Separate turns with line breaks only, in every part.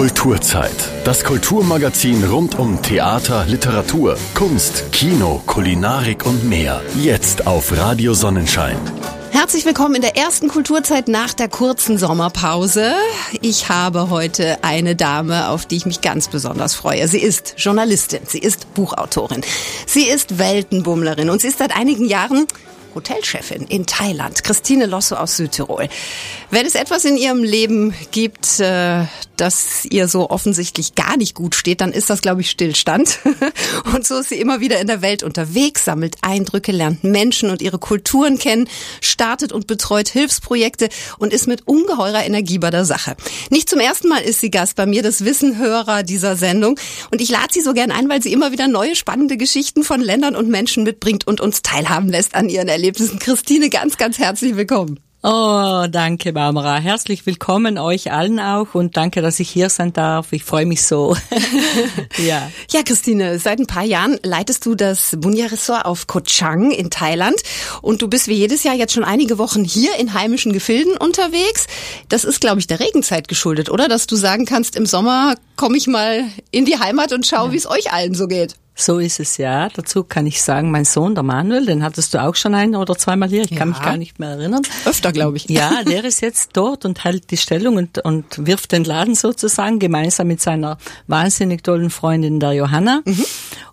Kulturzeit. Das Kulturmagazin rund um Theater, Literatur, Kunst, Kino, Kulinarik und mehr. Jetzt auf Radio Sonnenschein.
Herzlich willkommen in der ersten Kulturzeit nach der kurzen Sommerpause. Ich habe heute eine Dame, auf die ich mich ganz besonders freue. Sie ist Journalistin, sie ist Buchautorin, sie ist Weltenbummlerin und sie ist seit einigen Jahren Hotelchefin in Thailand, Christine Losso aus Südtirol. Wenn es etwas in ihrem Leben gibt, äh, das ihr so offensichtlich gar nicht gut steht, dann ist das, glaube ich, Stillstand. Und so ist sie immer wieder in der Welt unterwegs, sammelt Eindrücke, lernt Menschen und ihre Kulturen kennen, startet und betreut Hilfsprojekte und ist mit ungeheurer Energie bei der Sache. Nicht zum ersten Mal ist sie Gast bei mir, das wissen Hörer dieser Sendung. Und ich lade sie so gern ein, weil sie immer wieder neue spannende Geschichten von Ländern und Menschen mitbringt und uns teilhaben lässt an ihren Erlebnissen. Christine, ganz, ganz herzlich willkommen.
Oh, danke, Barbara. Herzlich willkommen euch allen auch und danke, dass ich hier sein darf. Ich freue mich so.
ja. Ja, Christine, seit ein paar Jahren leitest du das Bunya-Ressort auf Koh Chang in Thailand und du bist wie jedes Jahr jetzt schon einige Wochen hier in heimischen Gefilden unterwegs. Das ist, glaube ich, der Regenzeit geschuldet, oder? Dass du sagen kannst, im Sommer komme ich mal in die Heimat und schaue, ja. wie es euch allen so geht.
So ist es ja. Dazu kann ich sagen, mein Sohn, der Manuel, den hattest du auch schon ein oder zweimal hier. Ich kann ja. mich gar nicht mehr erinnern.
Öfter, glaube ich.
Ja, der ist jetzt dort und hält die Stellung und, und wirft den Laden sozusagen gemeinsam mit seiner wahnsinnig tollen Freundin der Johanna. Mhm.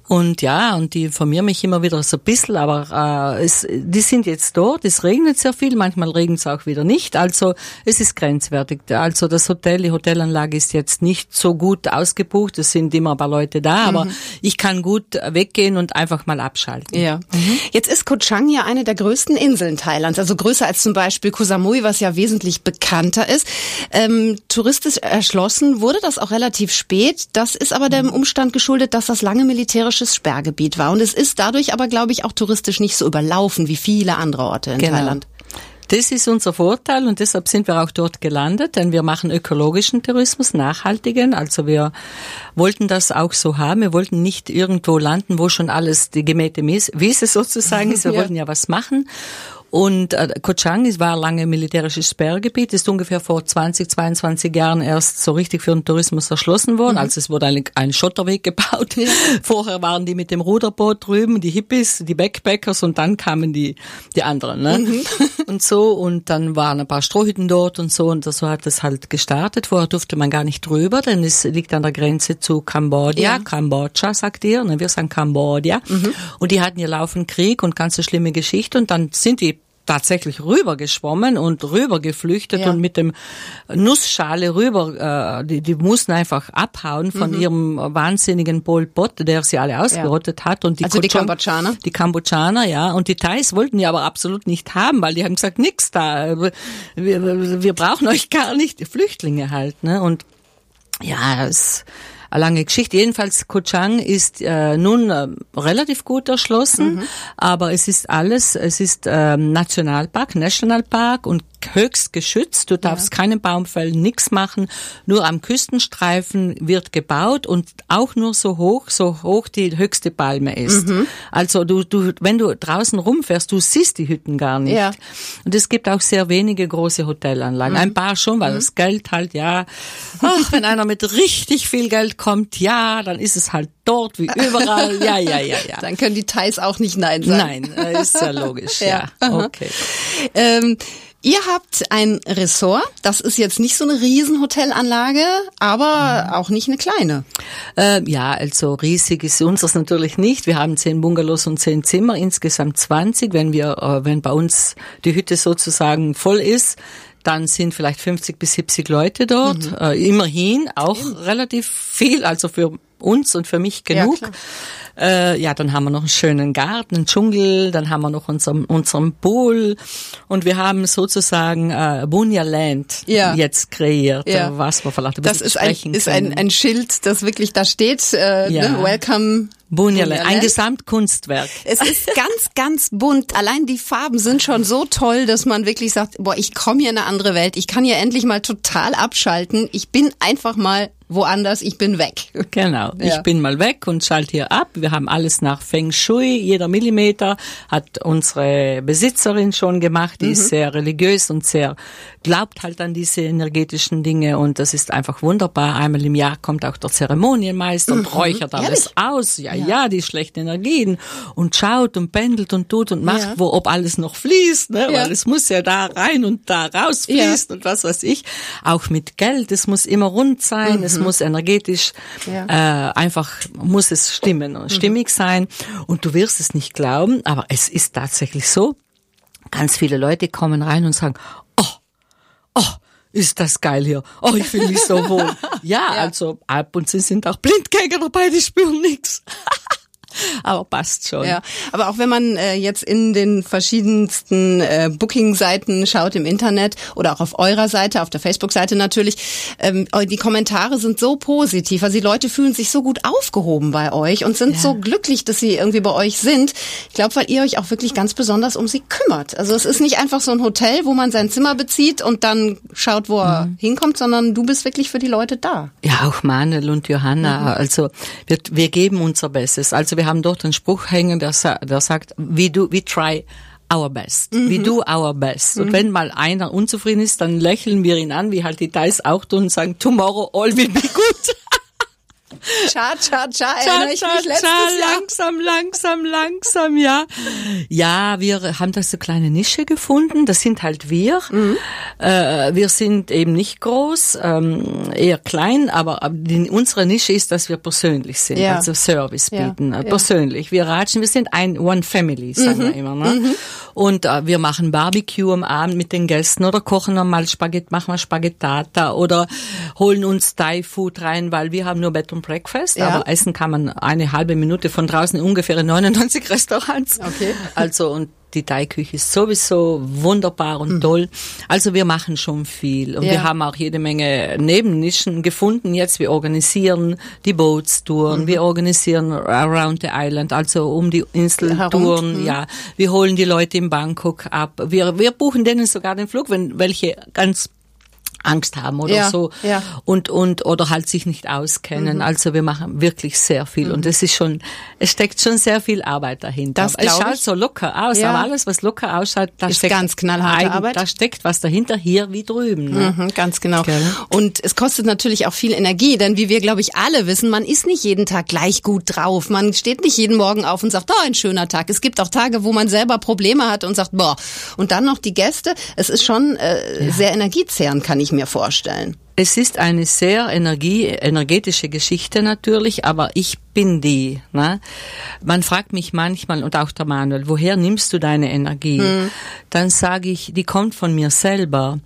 Und ja, und die informieren mich immer wieder so ein bisschen, aber äh, es, die sind jetzt dort, es regnet sehr viel, manchmal regnet es auch wieder nicht, also es ist grenzwertig. Also das Hotel, die Hotelanlage ist jetzt nicht so gut ausgebucht, es sind immer ein paar Leute da, aber mhm. ich kann gut weggehen und einfach mal abschalten.
Ja. Mhm. Jetzt ist Koh Chang ja eine der größten Inseln Thailands, also größer als zum Beispiel Koh Samui, was ja wesentlich bekannter ist. Ähm, touristisch erschlossen wurde das auch relativ spät. Das ist aber dem Umstand geschuldet, dass das lange militärische touristisches Sperrgebiet war. Und es ist dadurch aber, glaube ich, auch touristisch nicht so überlaufen wie viele andere Orte in genau. Thailand.
Das ist unser Vorteil und deshalb sind wir auch dort gelandet, denn wir machen ökologischen Tourismus, nachhaltigen. Also wir wollten das auch so haben. Wir wollten nicht irgendwo landen, wo schon alles die gemähte Wiese sozusagen ist. Wir ja. wollten ja was machen. Und äh, Koh Chang war lange militärisches Sperrgebiet, ist ungefähr vor 20, 22 Jahren erst so richtig für den Tourismus erschlossen worden. Mhm. Also es wurde ein, ein Schotterweg gebaut. Ja. Vorher waren die mit dem Ruderboot drüben, die Hippies, die Backpackers und dann kamen die, die anderen. Ne? Mhm. Und so und dann waren ein paar Strohhütten dort und so und so hat das halt gestartet. Vorher durfte man gar nicht drüber, denn es liegt an der Grenze zu Kambodscha. Ja. Kambodscha sagt ihr, ne? wir sagen Kambodscha. Mhm. Und die hatten ja laufend Krieg und ganz schlimme Geschichte und dann sind die tatsächlich rübergeschwommen und rübergeflüchtet ja. und mit dem Nussschale rüber, äh, die, die mussten einfach abhauen von mhm. ihrem wahnsinnigen Pol Pot, der sie alle ausgerottet ja. hat. Und
die also die Kambodschaner?
Die Kambodschaner, ja. Und die Thais wollten die aber absolut nicht haben, weil die haben gesagt, nix da, wir, wir brauchen euch gar nicht, die Flüchtlinge halt. Ne? Und ja, es eine lange Geschichte. Jedenfalls Koh Chang ist äh, nun äh, relativ gut erschlossen, mhm. aber es ist alles, es ist ähm, Nationalpark, Nationalpark und höchst geschützt. Du darfst ja. keinen Baum fällen, nichts machen. Nur am Küstenstreifen wird gebaut und auch nur so hoch, so hoch die höchste Palme ist. Mhm. Also du, du, wenn du draußen rumfährst, du siehst die Hütten gar nicht. Ja. Und es gibt auch sehr wenige große Hotelanlagen. Mhm. Ein paar schon, weil mhm. das Geld halt, ja, ach, wenn einer mit richtig viel Geld kommt, ja, dann ist es halt dort wie überall. Ja, ja, ja, ja.
Dann können die Thais auch nicht Nein sagen.
Nein, ist ja logisch, ja. ja. Okay.
Ähm, Ihr habt ein Ressort. Das ist jetzt nicht so eine Riesenhotelanlage, aber auch nicht eine kleine.
Äh, ja, also riesig ist unseres natürlich nicht. Wir haben zehn Bungalows und zehn Zimmer, insgesamt 20. Wenn wir, äh, wenn bei uns die Hütte sozusagen voll ist, dann sind vielleicht 50 bis 70 Leute dort. Mhm. Äh, immerhin auch Eben. relativ viel, also für uns und für mich genug. Ja, äh, ja, dann haben wir noch einen schönen Garten, einen Dschungel, dann haben wir noch unseren, unseren Pool und wir haben sozusagen äh, Bunya Land ja. jetzt kreiert,
ja.
was wir vielleicht
ein Das ist, ein, ist ein, ein Schild, das wirklich da steht, äh, ne? Welcome
Bunyaland, ein Gesamtkunstwerk.
Es ist ganz, ganz bunt. Allein die Farben sind schon so toll, dass man wirklich sagt, boah, ich komme hier in eine andere Welt. Ich kann hier endlich mal total abschalten. Ich bin einfach mal woanders, ich bin weg.
Genau, ja. ich bin mal weg und schalte hier ab. Wir haben alles nach Feng Shui, jeder Millimeter hat unsere Besitzerin schon gemacht, die mhm. ist sehr religiös und sehr glaubt halt an diese energetischen Dinge und das ist einfach wunderbar. Einmal im Jahr kommt auch der Zeremonienmeister und mhm. räuchert alles Ehrlich? aus. Ja, ja, ja, die schlechten Energien und schaut und pendelt und tut und macht, ja. wo ob alles noch fließt, ne? Ja. weil es muss ja da rein und da raus fließen und was weiß ich. Auch mit Geld, es muss immer rund sein, mhm. es muss energetisch äh, einfach muss es stimmen und mhm. stimmig sein und du wirst es nicht glauben, aber es ist tatsächlich so. Ganz viele Leute kommen rein und sagen, ist das geil hier. Oh, ich fühle mich so wohl. Ja, ja, also ab und zu sind auch Blindgänger dabei, die spüren nichts. aber passt schon.
Ja, aber auch wenn man äh, jetzt in den verschiedensten äh, Booking-Seiten schaut im Internet oder auch auf eurer Seite, auf der Facebook-Seite natürlich, ähm, die Kommentare sind so positiv. Also die Leute fühlen sich so gut aufgehoben bei euch und sind ja. so glücklich, dass sie irgendwie bei euch sind. Ich glaube, weil ihr euch auch wirklich ganz besonders um sie kümmert. Also es ist nicht einfach so ein Hotel, wo man sein Zimmer bezieht und dann schaut, wo er mhm. hinkommt, sondern du bist wirklich für die Leute da.
Ja, auch Manuel und Johanna. Mhm. Also wir, wir geben unser Bestes. Also wir haben dort einen Spruch hängen, der, der sagt, we do, we try our best. Mhm. We do our best. Und mhm. wenn mal einer unzufrieden ist, dann lächeln wir ihn an, wie halt die Thais auch tun und sagen, tomorrow all will be good.
Cha, cha, cha, erinnere ich mich letztes
Jahr. Langsam, langsam, langsam, ja. Ja, wir haben da so kleine Nische gefunden. Das sind halt wir. Mhm. Äh, wir sind eben nicht groß, ähm, eher klein, aber die, unsere Nische ist, dass wir persönlich sind, ja. also Service bieten, ja. Äh, persönlich. Wir ratschen, wir sind ein One Family, sagen mhm. wir immer. Ne? Mhm. Und äh, wir machen Barbecue am Abend mit den Gästen oder kochen mal Spaghetti, machen wir Spaghettata oder holen uns Thai Food rein, weil wir haben nur Bett und Breakfast, ja. aber essen kann man eine halbe Minute von draußen ungefähr in 99 Restaurants. Okay. Also und die Thai-Küche ist sowieso wunderbar und mhm. toll. Also wir machen schon viel und ja. wir haben auch jede Menge Nebennischen gefunden. Jetzt wir organisieren die Boatstouren, mhm. wir organisieren around the island, also um die Inseltouren. Mhm. Ja, wir holen die Leute in Bangkok ab. Wir wir buchen denen sogar den Flug, wenn welche ganz Angst haben oder ja, so ja. und und oder halt sich nicht auskennen. Mhm. Also wir machen wirklich sehr viel mhm. und es ist schon, es steckt schon sehr viel Arbeit dahinter. Das es schaut ich. so locker aus, ja. aber alles was locker ausschaut, da
ist
steckt
ganz knallharte Arbeit.
Da steckt was dahinter hier wie drüben. Ne?
Mhm, ganz genau. Gell? Und es kostet natürlich auch viel Energie, denn wie wir glaube ich alle wissen, man ist nicht jeden Tag gleich gut drauf. Man steht nicht jeden Morgen auf und sagt, oh, ein schöner Tag. Es gibt auch Tage, wo man selber Probleme hat und sagt, boah. Und dann noch die Gäste. Es ist schon äh, sehr energiezehrend, kann ich mir mir vorstellen.
Es ist eine sehr energie, energetische Geschichte natürlich, aber ich bin die. Ne? Man fragt mich manchmal und auch der Manuel, woher nimmst du deine Energie? Hm. Dann sage ich, die kommt von mir selber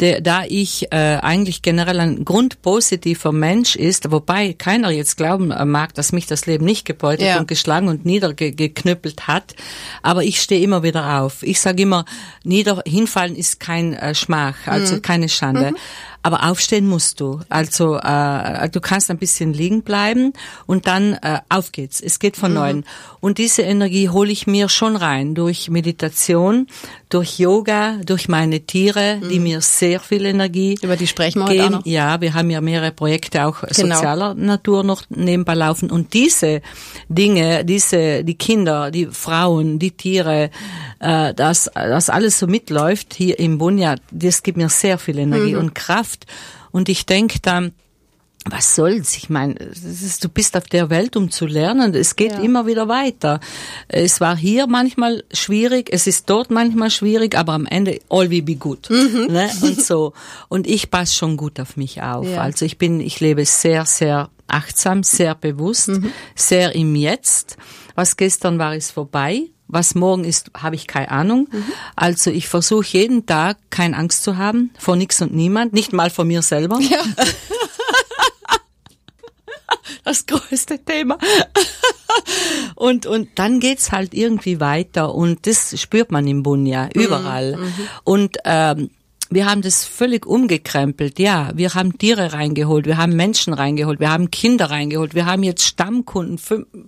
der, da ich äh, eigentlich generell ein grundpositiver Mensch ist, wobei keiner jetzt glauben äh, mag, dass mich das Leben nicht gebeutelt ja. und geschlagen und niedergeknüppelt hat, aber ich stehe immer wieder auf. Ich sage immer, nieder hinfallen ist kein äh, Schmach, also mhm. keine Schande. Mhm. Aber aufstehen musst du. Also äh, du kannst ein bisschen liegen bleiben und dann äh, auf geht's. Es geht von mhm. neuem. Und diese Energie hole ich mir schon rein durch Meditation, durch Yoga, durch meine Tiere, mhm. die mir sehr viel Energie
Über die sprechen wir geben. Heute auch noch.
Ja, wir haben ja mehrere Projekte auch genau. sozialer Natur noch nebenbei laufen. Und diese Dinge, diese, die Kinder, die Frauen, die Tiere, äh, das, das alles so mitläuft hier im Bunja, das gibt mir sehr viel Energie mhm. und Kraft. Und ich denke dann, was soll's? Ich meine, du bist auf der Welt, um zu lernen. Es geht ja. immer wieder weiter. Es war hier manchmal schwierig, es ist dort manchmal schwierig, aber am Ende all will be good. Mhm. Ne? Und so. Und ich passe schon gut auf mich auf. Ja. Also ich bin, ich lebe sehr, sehr achtsam, sehr bewusst, mhm. sehr im Jetzt. Was gestern war, ist vorbei. Was morgen ist, habe ich keine Ahnung. Mhm. Also ich versuche jeden Tag keine Angst zu haben vor nichts und niemand, nicht mal vor mir selber. Ja. das größte Thema. und, und dann geht's halt irgendwie weiter und das spürt man im Bunja, mhm. überall. Mhm. Und ähm, wir haben das völlig umgekrempelt. Ja, wir haben Tiere reingeholt, wir haben Menschen reingeholt, wir haben Kinder reingeholt, wir haben jetzt Stammkunden,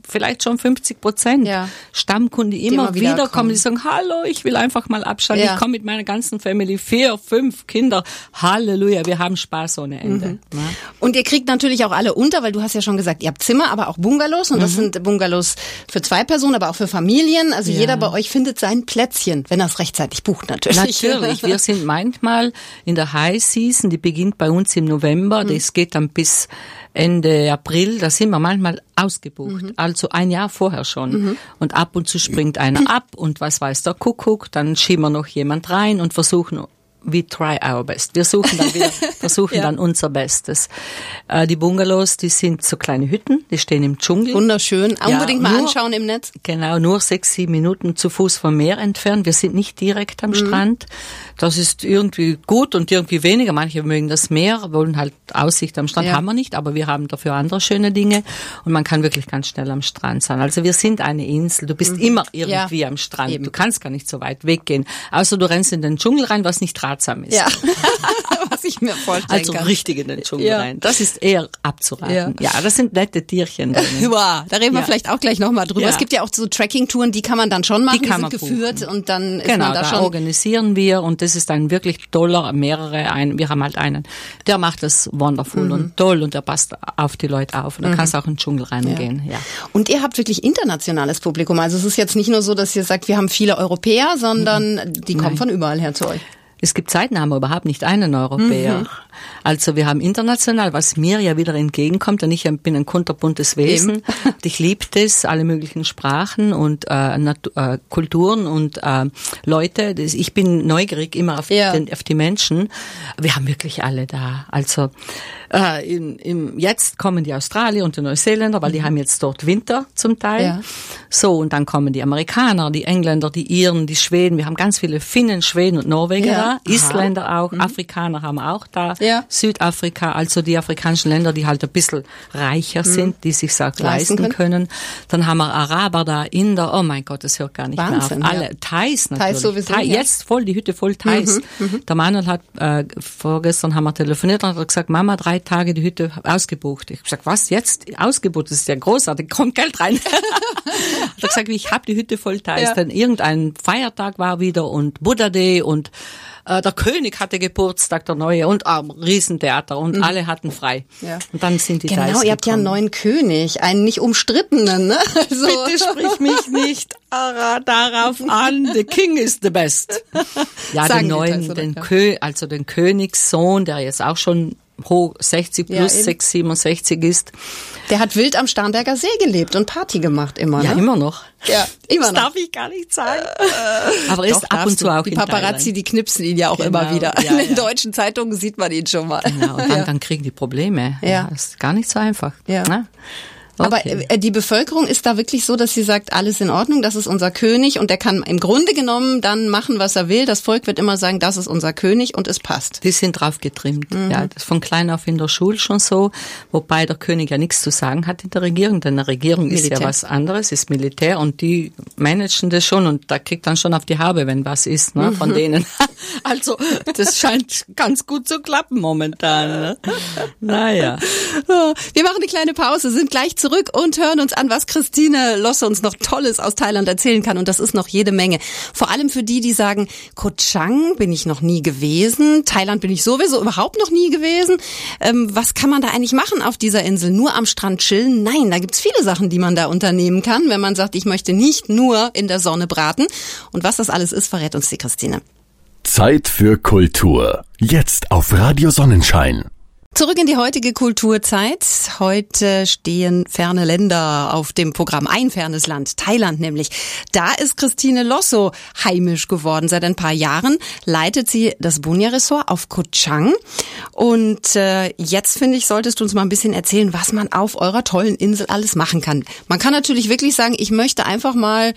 vielleicht schon 50 Prozent
Ja.
Stammkunden, die,
Die
immer,
immer
wieder kommen, die sagen, hallo, ich will einfach mal abschalten,
Ja.
ich komme mit meiner ganzen Family, vier, fünf Kinder, Halleluja, wir haben Spaß ohne Ende.
Mhm.
Ne?
Und ihr kriegt natürlich auch alle unter, weil du hast ja schon gesagt, ihr habt Zimmer, aber auch Bungalows. Und
Mhm.
das sind Bungalows für zwei Personen, aber auch für Familien. Also jeder bei euch findet sein Plätzchen, wenn er es rechtzeitig bucht natürlich.
Natürlich, wir sind manchmal in der High Season, die beginnt bei uns im November, das geht dann bis Ende April, da sind wir manchmal ausgebucht, also ein Jahr vorher schon. Und ab und zu springt einer ab und was weiß der Kuckuck, dann schieben wir noch jemand rein und versuchen we try our best. Wir suchen dann wieder, versuchen
Ja.
dann unser Bestes. Äh, die Bungalows, die sind so kleine Hütten, die stehen im Dschungel.
Wunderschön. Unbedingt mal
nur-
anschauen im Netz.
Genau, nur sechs, sieben Minuten zu Fuß vom Meer entfernt. Wir sind nicht direkt am Strand. Das ist irgendwie gut und irgendwie weniger. Manche mögen das Meer, wollen halt Aussicht am Strand.
Ja.
Haben wir nicht, aber wir haben dafür andere schöne Dinge. Und man kann wirklich ganz schnell am Strand sein. Also wir sind eine Insel. Du bist immer irgendwie am Strand.
eben.
Du kannst gar nicht so weit weggehen. Außer du rennst in den Dschungel rein, was nicht ratsam ist.
Ja, was ich mir vorstellen
Also
kann.
richtig in den Dschungel
Ja.
rein. Das ist eher abzuraten.
Ja.
Ja, das sind nette Tierchen.
Wow, da reden wir vielleicht auch gleich nochmal drüber. Es gibt ja auch so Tracking-Touren, die kann man dann schon machen, die,
kann
sind
man
geführt und dann ist
Genau,
man da
da
schon.
organisieren wir und das ist ein wirklich toller, mehrere, ein, wir haben halt einen, der macht das wonderful
Mhm.
und toll und der passt auf die Leute auf und da kannst du auch in den Dschungel reingehen, ja.
Und ihr habt wirklich internationales Publikum. Also es ist jetzt nicht nur so, dass ihr sagt, wir haben viele Europäer, sondern die kommen von überall her zu euch.
Es gibt wir überhaupt nicht einen Europäer.
Mhm.
Also wir haben international, was mir ja wieder entgegenkommt, und ich bin ein kunterbuntes Wesen. Ich liebe das, alle möglichen Sprachen und äh, Natu äh, Kulturen und äh, Leute. Das, ich bin neugierig immer auf,
Ja.
den, auf die Menschen. Wir haben wirklich alle da. Also äh, in, im, jetzt kommen die Australier und die Neuseeländer, weil die haben jetzt dort Winter zum Teil.
Mhm. Ja.
So, und dann kommen die Amerikaner, die Engländer, die Iren, die Schweden. Wir haben ganz viele Finnen, Schweden und Norweger
Ja.
da.
Aha.
Isländer auch, Afrikaner haben wir auch da.
Ja.
Südafrika, also die afrikanischen Länder, die halt ein bisschen reicher sind, die sich auch
Leisten können.
können. Dann haben wir Araber da, Inder, oh mein Gott, das hört gar nicht
Wahnsinn,
mehr auf. Alle,
ja.
Thais natürlich.
sowieso,
Thai,
ja.
Jetzt voll, die Hütte voll Thais. Der Manuel hat, äh, vorgestern haben wir telefoniert und hat gesagt, Mama, drei Tage die Hütte ausgebucht. Ich habe gesagt, was, jetzt? Ausgebucht, das ist ja großartig, kommt Geld rein. hat gesagt, ich habe die Hütte voll Thais.
Ja.
Denn irgendein Feiertag war wieder und Buddha Day und äh, der König hatte Geburtstag, der Neue, und ah, Riesentheater und alle hatten frei.
Mhm. Ja.
Und dann sind die
Genau,
Thais
ihr habt ja einen
gekommen.
neuen König, einen nicht umstrittenen, ne? Also,
Bitte sprich mich nicht ara- darauf an. The King is the best. Ja,
Sagen
den neuen, den. Kö, also den Königssohn, der jetzt auch schon hoch 60
Ja,
plus
eben.
6, 67 ist.
Der hat wild am Starnberger See gelebt und Party gemacht immer,
Ja,
ne?
immer noch.
Ja, immer
das
noch.
darf ich gar nicht sagen. Aber er
Doch,
ist ab und zu auch
Die
in
Paparazzi,
Thailand.
die knipsen ihn ja auch
Genau,
immer wieder.
ja,
In den
ja.
deutschen Zeitungen sieht man ihn schon mal.
Genau, und dann,
Ja.
dann kriegen die Probleme.
Ja.
Das ist gar nicht so einfach.
Ja.
Ne?
Aber
Okay.
äh, die Bevölkerung ist da wirklich so, dass sie sagt, alles in Ordnung, das ist unser König und der kann im Grunde genommen dann machen, was er will. Das Volk wird immer sagen, das ist unser König und es passt.
Die sind drauf getrimmt.
Mhm.
Ja, das ist von klein auf in der Schule schon so, wobei der König ja nichts zu sagen hat in der Regierung, denn eine Regierung ist
Militär.
ja was anderes, ist Militär und die managen das schon und da kriegt dann schon auf die Haube, wenn was ist, ne,
Mhm.
von denen. Also, das scheint ganz gut zu klappen momentan. Ne? Naja.
Wir machen eine kleine Pause, sind gleich zurück und hören uns an, was Christine Losse uns noch Tolles aus Thailand erzählen kann. Und das ist noch jede Menge. Vor allem für die, die sagen, Koh Chang bin ich noch nie gewesen, Thailand bin ich sowieso überhaupt noch nie gewesen. Ähm, was kann man da eigentlich machen auf dieser Insel? Nur am Strand chillen? Nein, da gibt's viele Sachen, die man da unternehmen kann, wenn man sagt, ich möchte nicht nur in der Sonne braten. Und was das alles ist, verrät uns die Christine.
Zeit für Kultur. Jetzt auf Radio Sonnenschein.
Zurück in die heutige Kulturzeit. Heute stehen ferne Länder auf dem Programm. Ein fernes Land, Thailand nämlich. Da ist Christine Losso heimisch geworden. Seit ein paar Jahren leitet sie das Bunya-Ressort auf Koh Chang. Und äh, jetzt, finde ich, solltest du uns mal ein bisschen erzählen, was man auf eurer tollen Insel alles machen kann. Man kann natürlich wirklich sagen, ich möchte einfach mal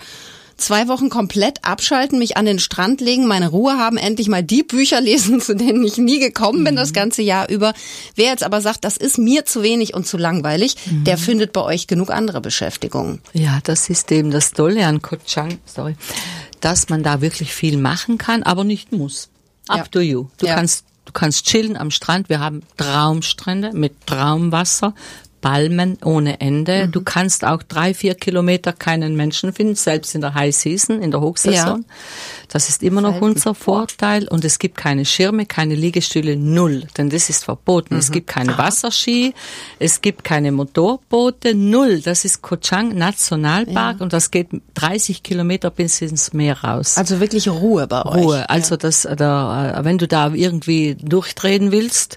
zwei Wochen komplett abschalten, mich an den Strand legen, meine Ruhe haben, endlich mal die Bücher lesen, zu denen ich nie gekommen bin das ganze Jahr über. Wer jetzt aber sagt, das ist mir zu wenig und zu langweilig, der findet bei euch genug andere Beschäftigungen.
Ja, das ist eben das Tolle an Koh Chang, sorry, dass man da wirklich viel machen kann, aber nicht muss. Up
Ja.
to you. Du
Ja.
kannst, du kannst chillen am Strand. Wir haben Traumstrände mit Traumwasser. Palmen ohne Ende.
Mhm.
Du kannst auch drei, vier Kilometer keinen Menschen finden, selbst in der High Season, in der Hochsaison. Das ist immer noch unser Vorteil. Und es gibt keine Schirme, keine Liegestühle, null. Denn das ist verboten.
Mhm.
Es gibt keine Wasserski, es gibt keine Motorboote, null. Das ist Koh Chang Nationalpark und das geht 30 Kilometer bis ins Meer raus.
Also wirklich Ruhe bei euch.
Ruhe. Also das, da, äh, wenn du da irgendwie durchdrehen willst,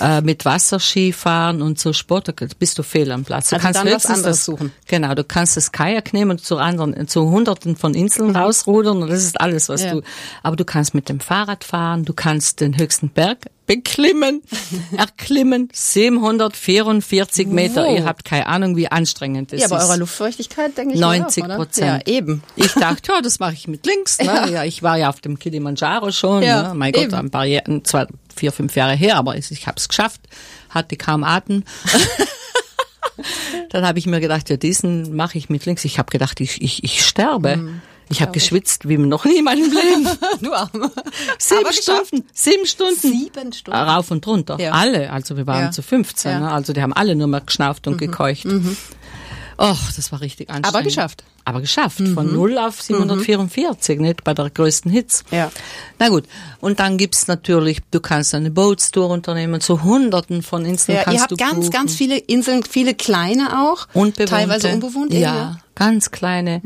äh, mit Wasserski fahren und so Sport, bist du fehl am Platz. Du
Also dann was anderes
das,
suchen.
Genau, du kannst das Kajak nehmen und zu anderen, zu hunderten von Inseln rausrudern und das ist alles, was
Mhm. Ja.
du, aber du kannst mit dem Fahrrad fahren, du kannst den höchsten Berg beklimmen, erklimmen, 744 Meter.
Wow.
Ihr habt keine Ahnung, wie anstrengend das
Ja, bei
ist.
eurer Luftfeuchtigkeit denke ich
90
mal auch, oder?
Prozent.
Ja, eben.
Ich dachte, ja, das mache ich mit links. Ne? Ja. ich war ja auf dem Kilimanjaro schon.
Ja,
ne? Mein Gott,
eben.
ein paar Jahre, zwei, vier, fünf Jahre her, aber ich, ich habe es geschafft, hatte kaum Atem. Dann habe ich mir gedacht, ja, diesen mache ich mit links. Ich habe gedacht, ich, ich, ich sterbe.
Mhm.
ich habe geschwitzt wie noch nie in meinem Leben.
Du Arme.
Sieben. Stunden, sieben Stunden.
Sieben Stunden.
Rauf und runter.
Ja.
Alle. Also wir waren
Ja.
zu 15.
Ja. Mhm.
Ne? Also die haben alle nur mal geschnauft und gekeucht. Och, das war richtig anstrengend.
Aber geschafft. Mhm.
Aber geschafft. Von 0 auf 744, nicht bei der größten Hits.
Ja.
Na gut. Und dann gibt's natürlich, du kannst eine Boatstour unternehmen, zu hunderten von Inseln
Ja,
kannst
ihr habt ganz,
buchen.
ganz viele Inseln, viele kleine auch.
Unbewohnte.
Teilweise unbewohnt. eben,
Ja, ganz kleine.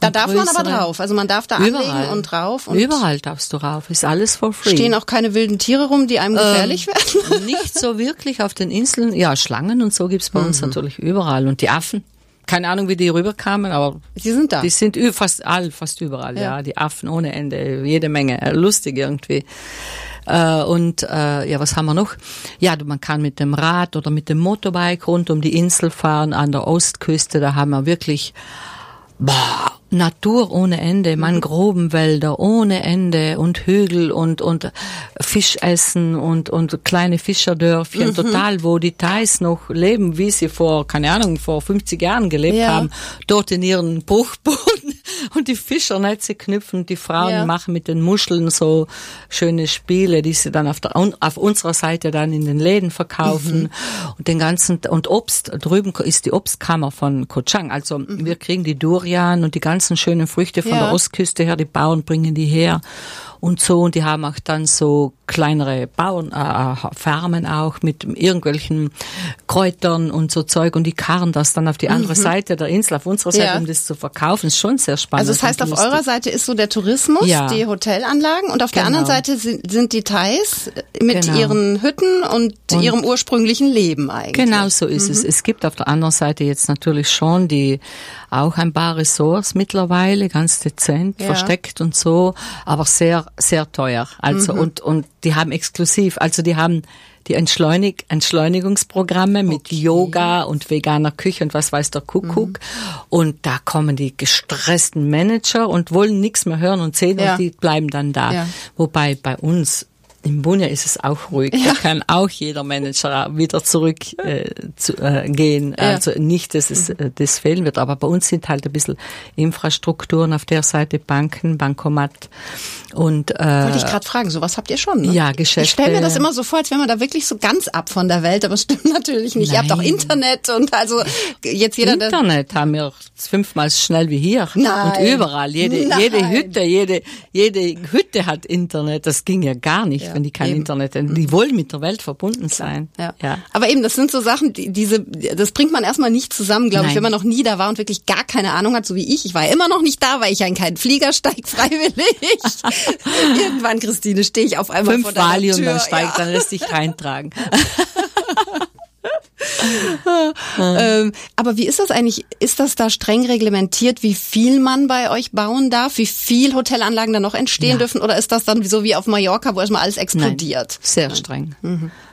Da
und
darf man aber
größere.
drauf. Also man darf da
Überall.
anlegen und drauf. Und
Überall darfst du rauf. Ist alles for free.
Stehen auch keine wilden Tiere rum, die einem gefährlich werden.
Nicht so wirklich auf den Inseln. Ja, Schlangen und so gibt's bei uns
Mhm.
natürlich überall. Und die Affen. Keine Ahnung, wie die rüberkamen, aber
Die sind da.
die sind fast all, fast überall, ja.
Ja.
Die Affen ohne Ende, jede Menge. Äh, Lustig irgendwie. Äh, und äh, ja, was haben wir noch? Ja, man kann mit dem Rad oder mit dem Motorbike rund um die Insel fahren an der Ostküste. Da haben wir wirklich Boah, Natur ohne Ende, Mangrovenwälder ohne Ende und Hügel und und Fischessen und und kleine Fischerdörfchen, total, wo die Thais noch leben, wie sie vor, keine Ahnung, vor 50 Jahren gelebt
Ja.
haben, dort in ihren Bruchboden und die Fischernetze knüpfen, die Frauen
Ja.
machen mit den Muscheln so schöne Spiele, die sie dann auf der auf unserer Seite dann in den Läden verkaufen und den ganzen und Obst drüben ist die Obstkammer von Koh Chang. Also wir kriegen die Durian und die ganzen schönen Früchte von
Ja.
der Ostküste her, die Bauern bringen die her und so und die haben auch dann so kleinere Bauern äh, Farmen auch mit irgendwelchen Kräutern und so Zeug und die karren das dann auf die andere Seite der Insel, auf unserer Seite,
Ja.
um das zu verkaufen. Ist schon sehr spannend.
Also das heißt,
und
auf
lustig.
eurer Seite ist so der Tourismus,
Ja.
die Hotelanlagen und auf der
Genau.
anderen Seite sind, sind die Thais mit
Genau.
ihren Hütten und, ihrem ursprünglichen Leben eigentlich.
Genau so ist es. Es gibt auf der anderen Seite jetzt natürlich schon die auch ein paar Ressorts mittlerweile, ganz dezent,
Ja.
versteckt und so, aber sehr, sehr teuer. Also und und die haben exklusiv, also die haben die Entschleunig Entschleunigungsprogramme mit Yoga und veganer Küche und was weiß der Kuckuck. Und da kommen die gestressten Manager und wollen nichts mehr hören und sehen
Ja.
und die bleiben dann da.
Ja.
Wobei bei uns im Bunja ist es auch ruhig. Da kann auch jeder Manager wieder zurück äh, zu, äh, gehen.
Ja.
Also nicht, dass es äh, das fehlen wird, aber bei uns sind halt ein bisschen Infrastrukturen auf der Seite, Banken, Bankomat und äh,
Wollte ich gerade fragen, sowas habt ihr schon, ne?
Ja,
Ich stelle mir
Geschäfte.
das immer so vor, als wäre man da wirklich so ganz ab von der Welt, aber es stimmt natürlich nicht. Ihr habt auch
Nein.
Internet und also jetzt jeder, der
Internet haben wir fünfmal so schnell wie hier.
Nein.
Und überall. Jede,
Nein.
jede Hütte, jede, jede Hütte hat Internet. Das ging ja gar nicht,
Ja,
wenn die kein
eben.
Internet hätten. Die wollen mit der Welt verbunden sein.
Ja.
ja.
Aber eben, das sind so Sachen, die, diese, das bringt man erstmal nicht zusammen, glaube ich, wenn man noch nie da war und wirklich gar keine Ahnung hat, so wie ich. Ich war ja immer noch nicht da, weil ich ja in keinen Flieger steig freiwillig. Irgendwann, Christine, stehe ich auf einmal
Fünf
vor deiner
Valium,
Tür.
dann steigt,
ja.
dann lässt dich reintragen.
Ähm, aber wie ist das eigentlich? Ist das da streng reglementiert, wie viel man bei euch bauen darf, wie viel Hotelanlagen da noch entstehen
Ja.
dürfen? Oder ist das dann so wie auf Mallorca, wo erstmal alles explodiert?
Nein, sehr streng.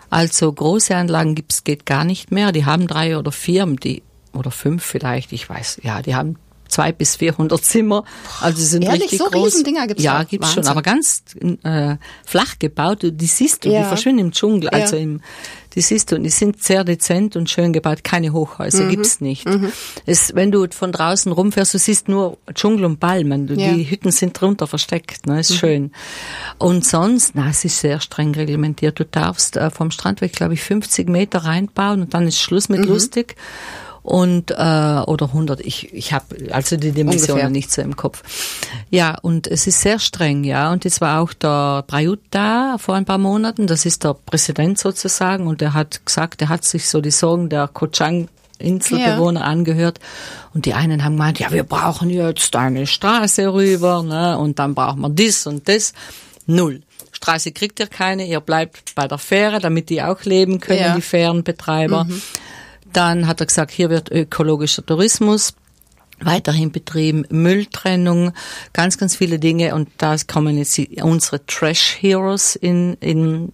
Also große Anlagen gibt's geht gar nicht mehr. Die haben drei oder vier, die oder fünf vielleicht, ich weiß. Ja, die haben zwei bis 400 Zimmer. Also sie sind
Ehrlich?
richtig
So
groß.
Riesendinger gibt's
Ja, gibt's schon, aber ganz äh, flach gebaut. Die siehst du,
Ja.
die verschwinden im Dschungel.
Ja.
Also im, die siehst du, und die sind sehr dezent und schön gebaut. Keine
Mhm.
Hochhäuser gibt's nicht. Es, wenn du von draußen rumfährst, du siehst nur Dschungel und Palmen. Du,
Ja. Mhm.
Die Hütten sind drunter versteckt. Ne? Ist schön. Und sonst, na, es ist sehr streng reglementiert. Du darfst äh, vom Strandweg, glaube ich, 50 Meter reinbauen und dann ist Schluss
Mhm.
mit lustig. Und äh, oder 100. Ich ich habe also die Dimensionen
Ungefähr.
nicht so im Kopf. Ja, und es ist sehr streng, ja. Und jetzt war auch der Prayut da vor ein paar Monaten. Das ist der Präsident sozusagen. Und der hat gesagt, er hat sich so die Sorgen der Kochang Inselbewohner angehört und die einen haben gemeint, ja, wir brauchen jetzt eine Straße rüber, ne, und dann brauchen wir dies und das. Null. Straße kriegt ihr keine, ihr bleibt bei der Fähre, damit die auch leben können,
Ja.
die Fährenbetreiber. Dann hat er gesagt, hier wird ökologischer Tourismus weiterhin betrieben, Mülltrennung, ganz, ganz viele Dinge. Und da kommen jetzt unsere Trash Heroes in, in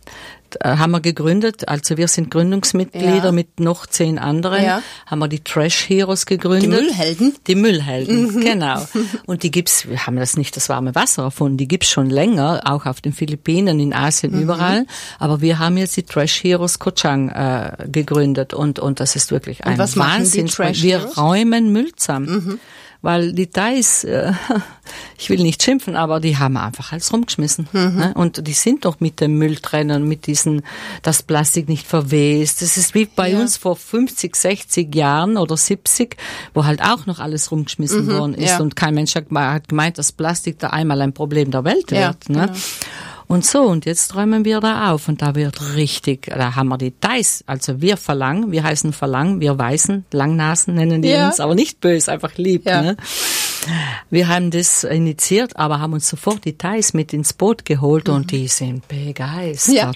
haben wir gegründet, also wir sind Gründungsmitglieder
Ja.
mit noch zehn anderen,
Ja.
haben wir die Trash Heroes gegründet.
Die Müllhelden?
Die Müllhelden,
Mhm.
genau. Und die gibt's, wir haben das nicht das warme Wasser erfunden, die gibt's schon länger, auch auf den Philippinen, in Asien,
Mhm.
überall. Aber wir haben jetzt die Trash Heroes Kochang äh, gegründet und, und das ist wirklich ein
was machen die
Wahnsinn.
Trash
wir räumen Müll zusammen. Weil die Thais, äh, ich will nicht schimpfen, aber die haben einfach alles rumgeschmissen. Ne? Und die sind doch mit dem Mülltrennen, mit diesen, das Plastik nicht verwest. Das ist wie bei
Ja.
uns vor 50, 60 Jahren oder 70, wo halt auch noch alles rumgeschmissen worden ist.
ja.
Und kein Mensch hat geme- hat gemeint, dass Plastik da einmal ein Problem der Welt
Ja,
wird. Ne?
genau.
Und so, und jetzt räumen wir da auf und da wird richtig, da haben wir die Thais, also wir verlangen, wir heißen verlangen, wir Weißen, Langnasen nennen die
Ja.
uns, aber nicht böse, einfach lieb.
Ja.
Ne? Wir haben das initiiert, aber haben uns sofort die Thais mit ins Boot geholt und die sind begeistert.
Ja.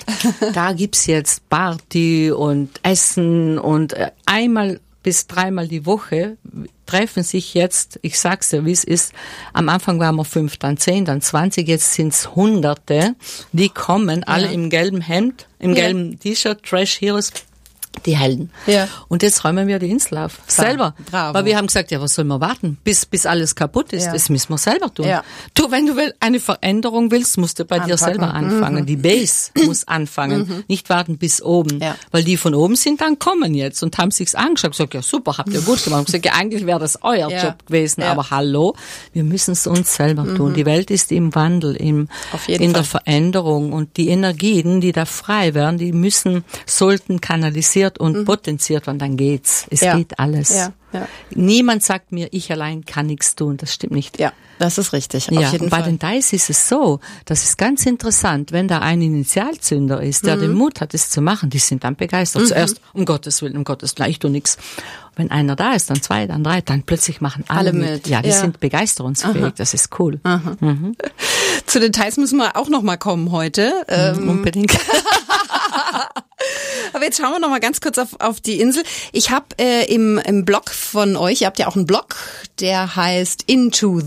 da gibt's jetzt Party und Essen und äh, einmal bis dreimal die Woche treffen sich jetzt, ich sag's dir, wie es ist, am Anfang waren wir fünf, dann zehn, dann zwanzig, jetzt sind's Hunderte, die kommen, alle im gelben Hemd, im
Ja.
gelben T-Shirt, Trash Heroes, die Helden.
Ja.
Und jetzt räumen wir die Insel auf. Selber.
Bravo.
Weil wir haben gesagt, ja, was soll man warten, bis, bis alles kaputt ist?
Ja.
Das müssen wir selber tun.
Ja.
Du, wenn du eine Veränderung willst, musst du bei dir
Anpacken.
selber anfangen. Die Base muss anfangen, nicht warten bis oben.
Mhm. Ja.
Weil die von oben sind dann kommen jetzt und haben sich's angeschaut. Gesagt, ja super, habt ihr gut gemacht. Ich gesagt, ja, eigentlich wäre das euer
Ja.
Job gewesen,
Ja. Mhm.
aber hallo, wir müssen es uns selber tun. Die Welt ist im Wandel, im, in der
Fall.
Veränderung und die Energien, die da frei werden, die müssen, sollten kanalisiert und potenziert werden, dann geht's. Es
Mhm. Ja.
geht alles.
Ja, ja.
Niemand sagt mir, ich allein kann nichts tun. Das stimmt nicht.
Ja, das ist richtig.
Ja,
auf jeden
und bei
Fall.
den Dice ist es so, das ist ganz interessant, wenn da ein Initialzünder ist, der
Mhm.
den Mut hat, es zu machen, die sind dann begeistert. Zuerst, um Gottes Willen, um Gottes Willen, ich tu nix. Wenn einer da ist, dann zwei, dann drei, dann plötzlich machen alle,
Alle
mit.
mit,
Ja, die
ja.
sind begeisterungsfähig, das ist cool.
Zu Details müssen wir auch noch mal kommen heute. Ähm,
Unbedingt.
Aber jetzt schauen wir noch mal ganz kurz auf, auf die Insel. Ich habe äh, im, im Blog von euch, ihr habt ja auch einen Blog, der heißt into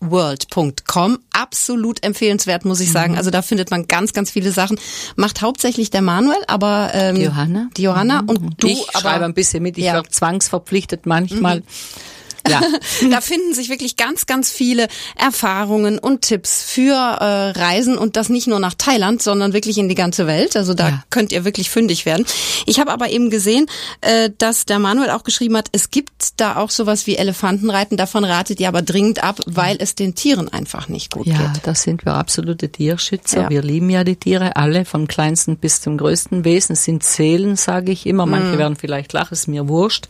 the-world.com. Absolut empfehlenswert, muss ich sagen. Also da findet man ganz, ganz viele Sachen. Macht hauptsächlich der Manuel, aber ähm,
Die Johanna.
Die Johanna und du.
ich
aber,
schreibe ein bisschen mit, ich
Ja.
werde zwangsverpflichtet manchmal. Ja.
Da finden sich wirklich ganz, ganz viele Erfahrungen und Tipps für äh, Reisen und das nicht nur nach Thailand, sondern wirklich in die ganze Welt. Also da
Ja.
könnt ihr wirklich fündig werden. Ich habe aber eben gesehen, äh, dass der Manuel auch geschrieben hat, es gibt da auch sowas wie Elefantenreiten. Davon ratet ihr aber dringend ab, weil es den Tieren einfach nicht gut
Ja,
geht.
da sind wir absolute Tierschützer.
Ja.
Wir lieben ja die Tiere, alle, vom kleinsten bis zum größten Wesen. Es sind Seelen, sage ich immer. Manche
Mhm.
werden vielleicht lachen, ist mir wurscht.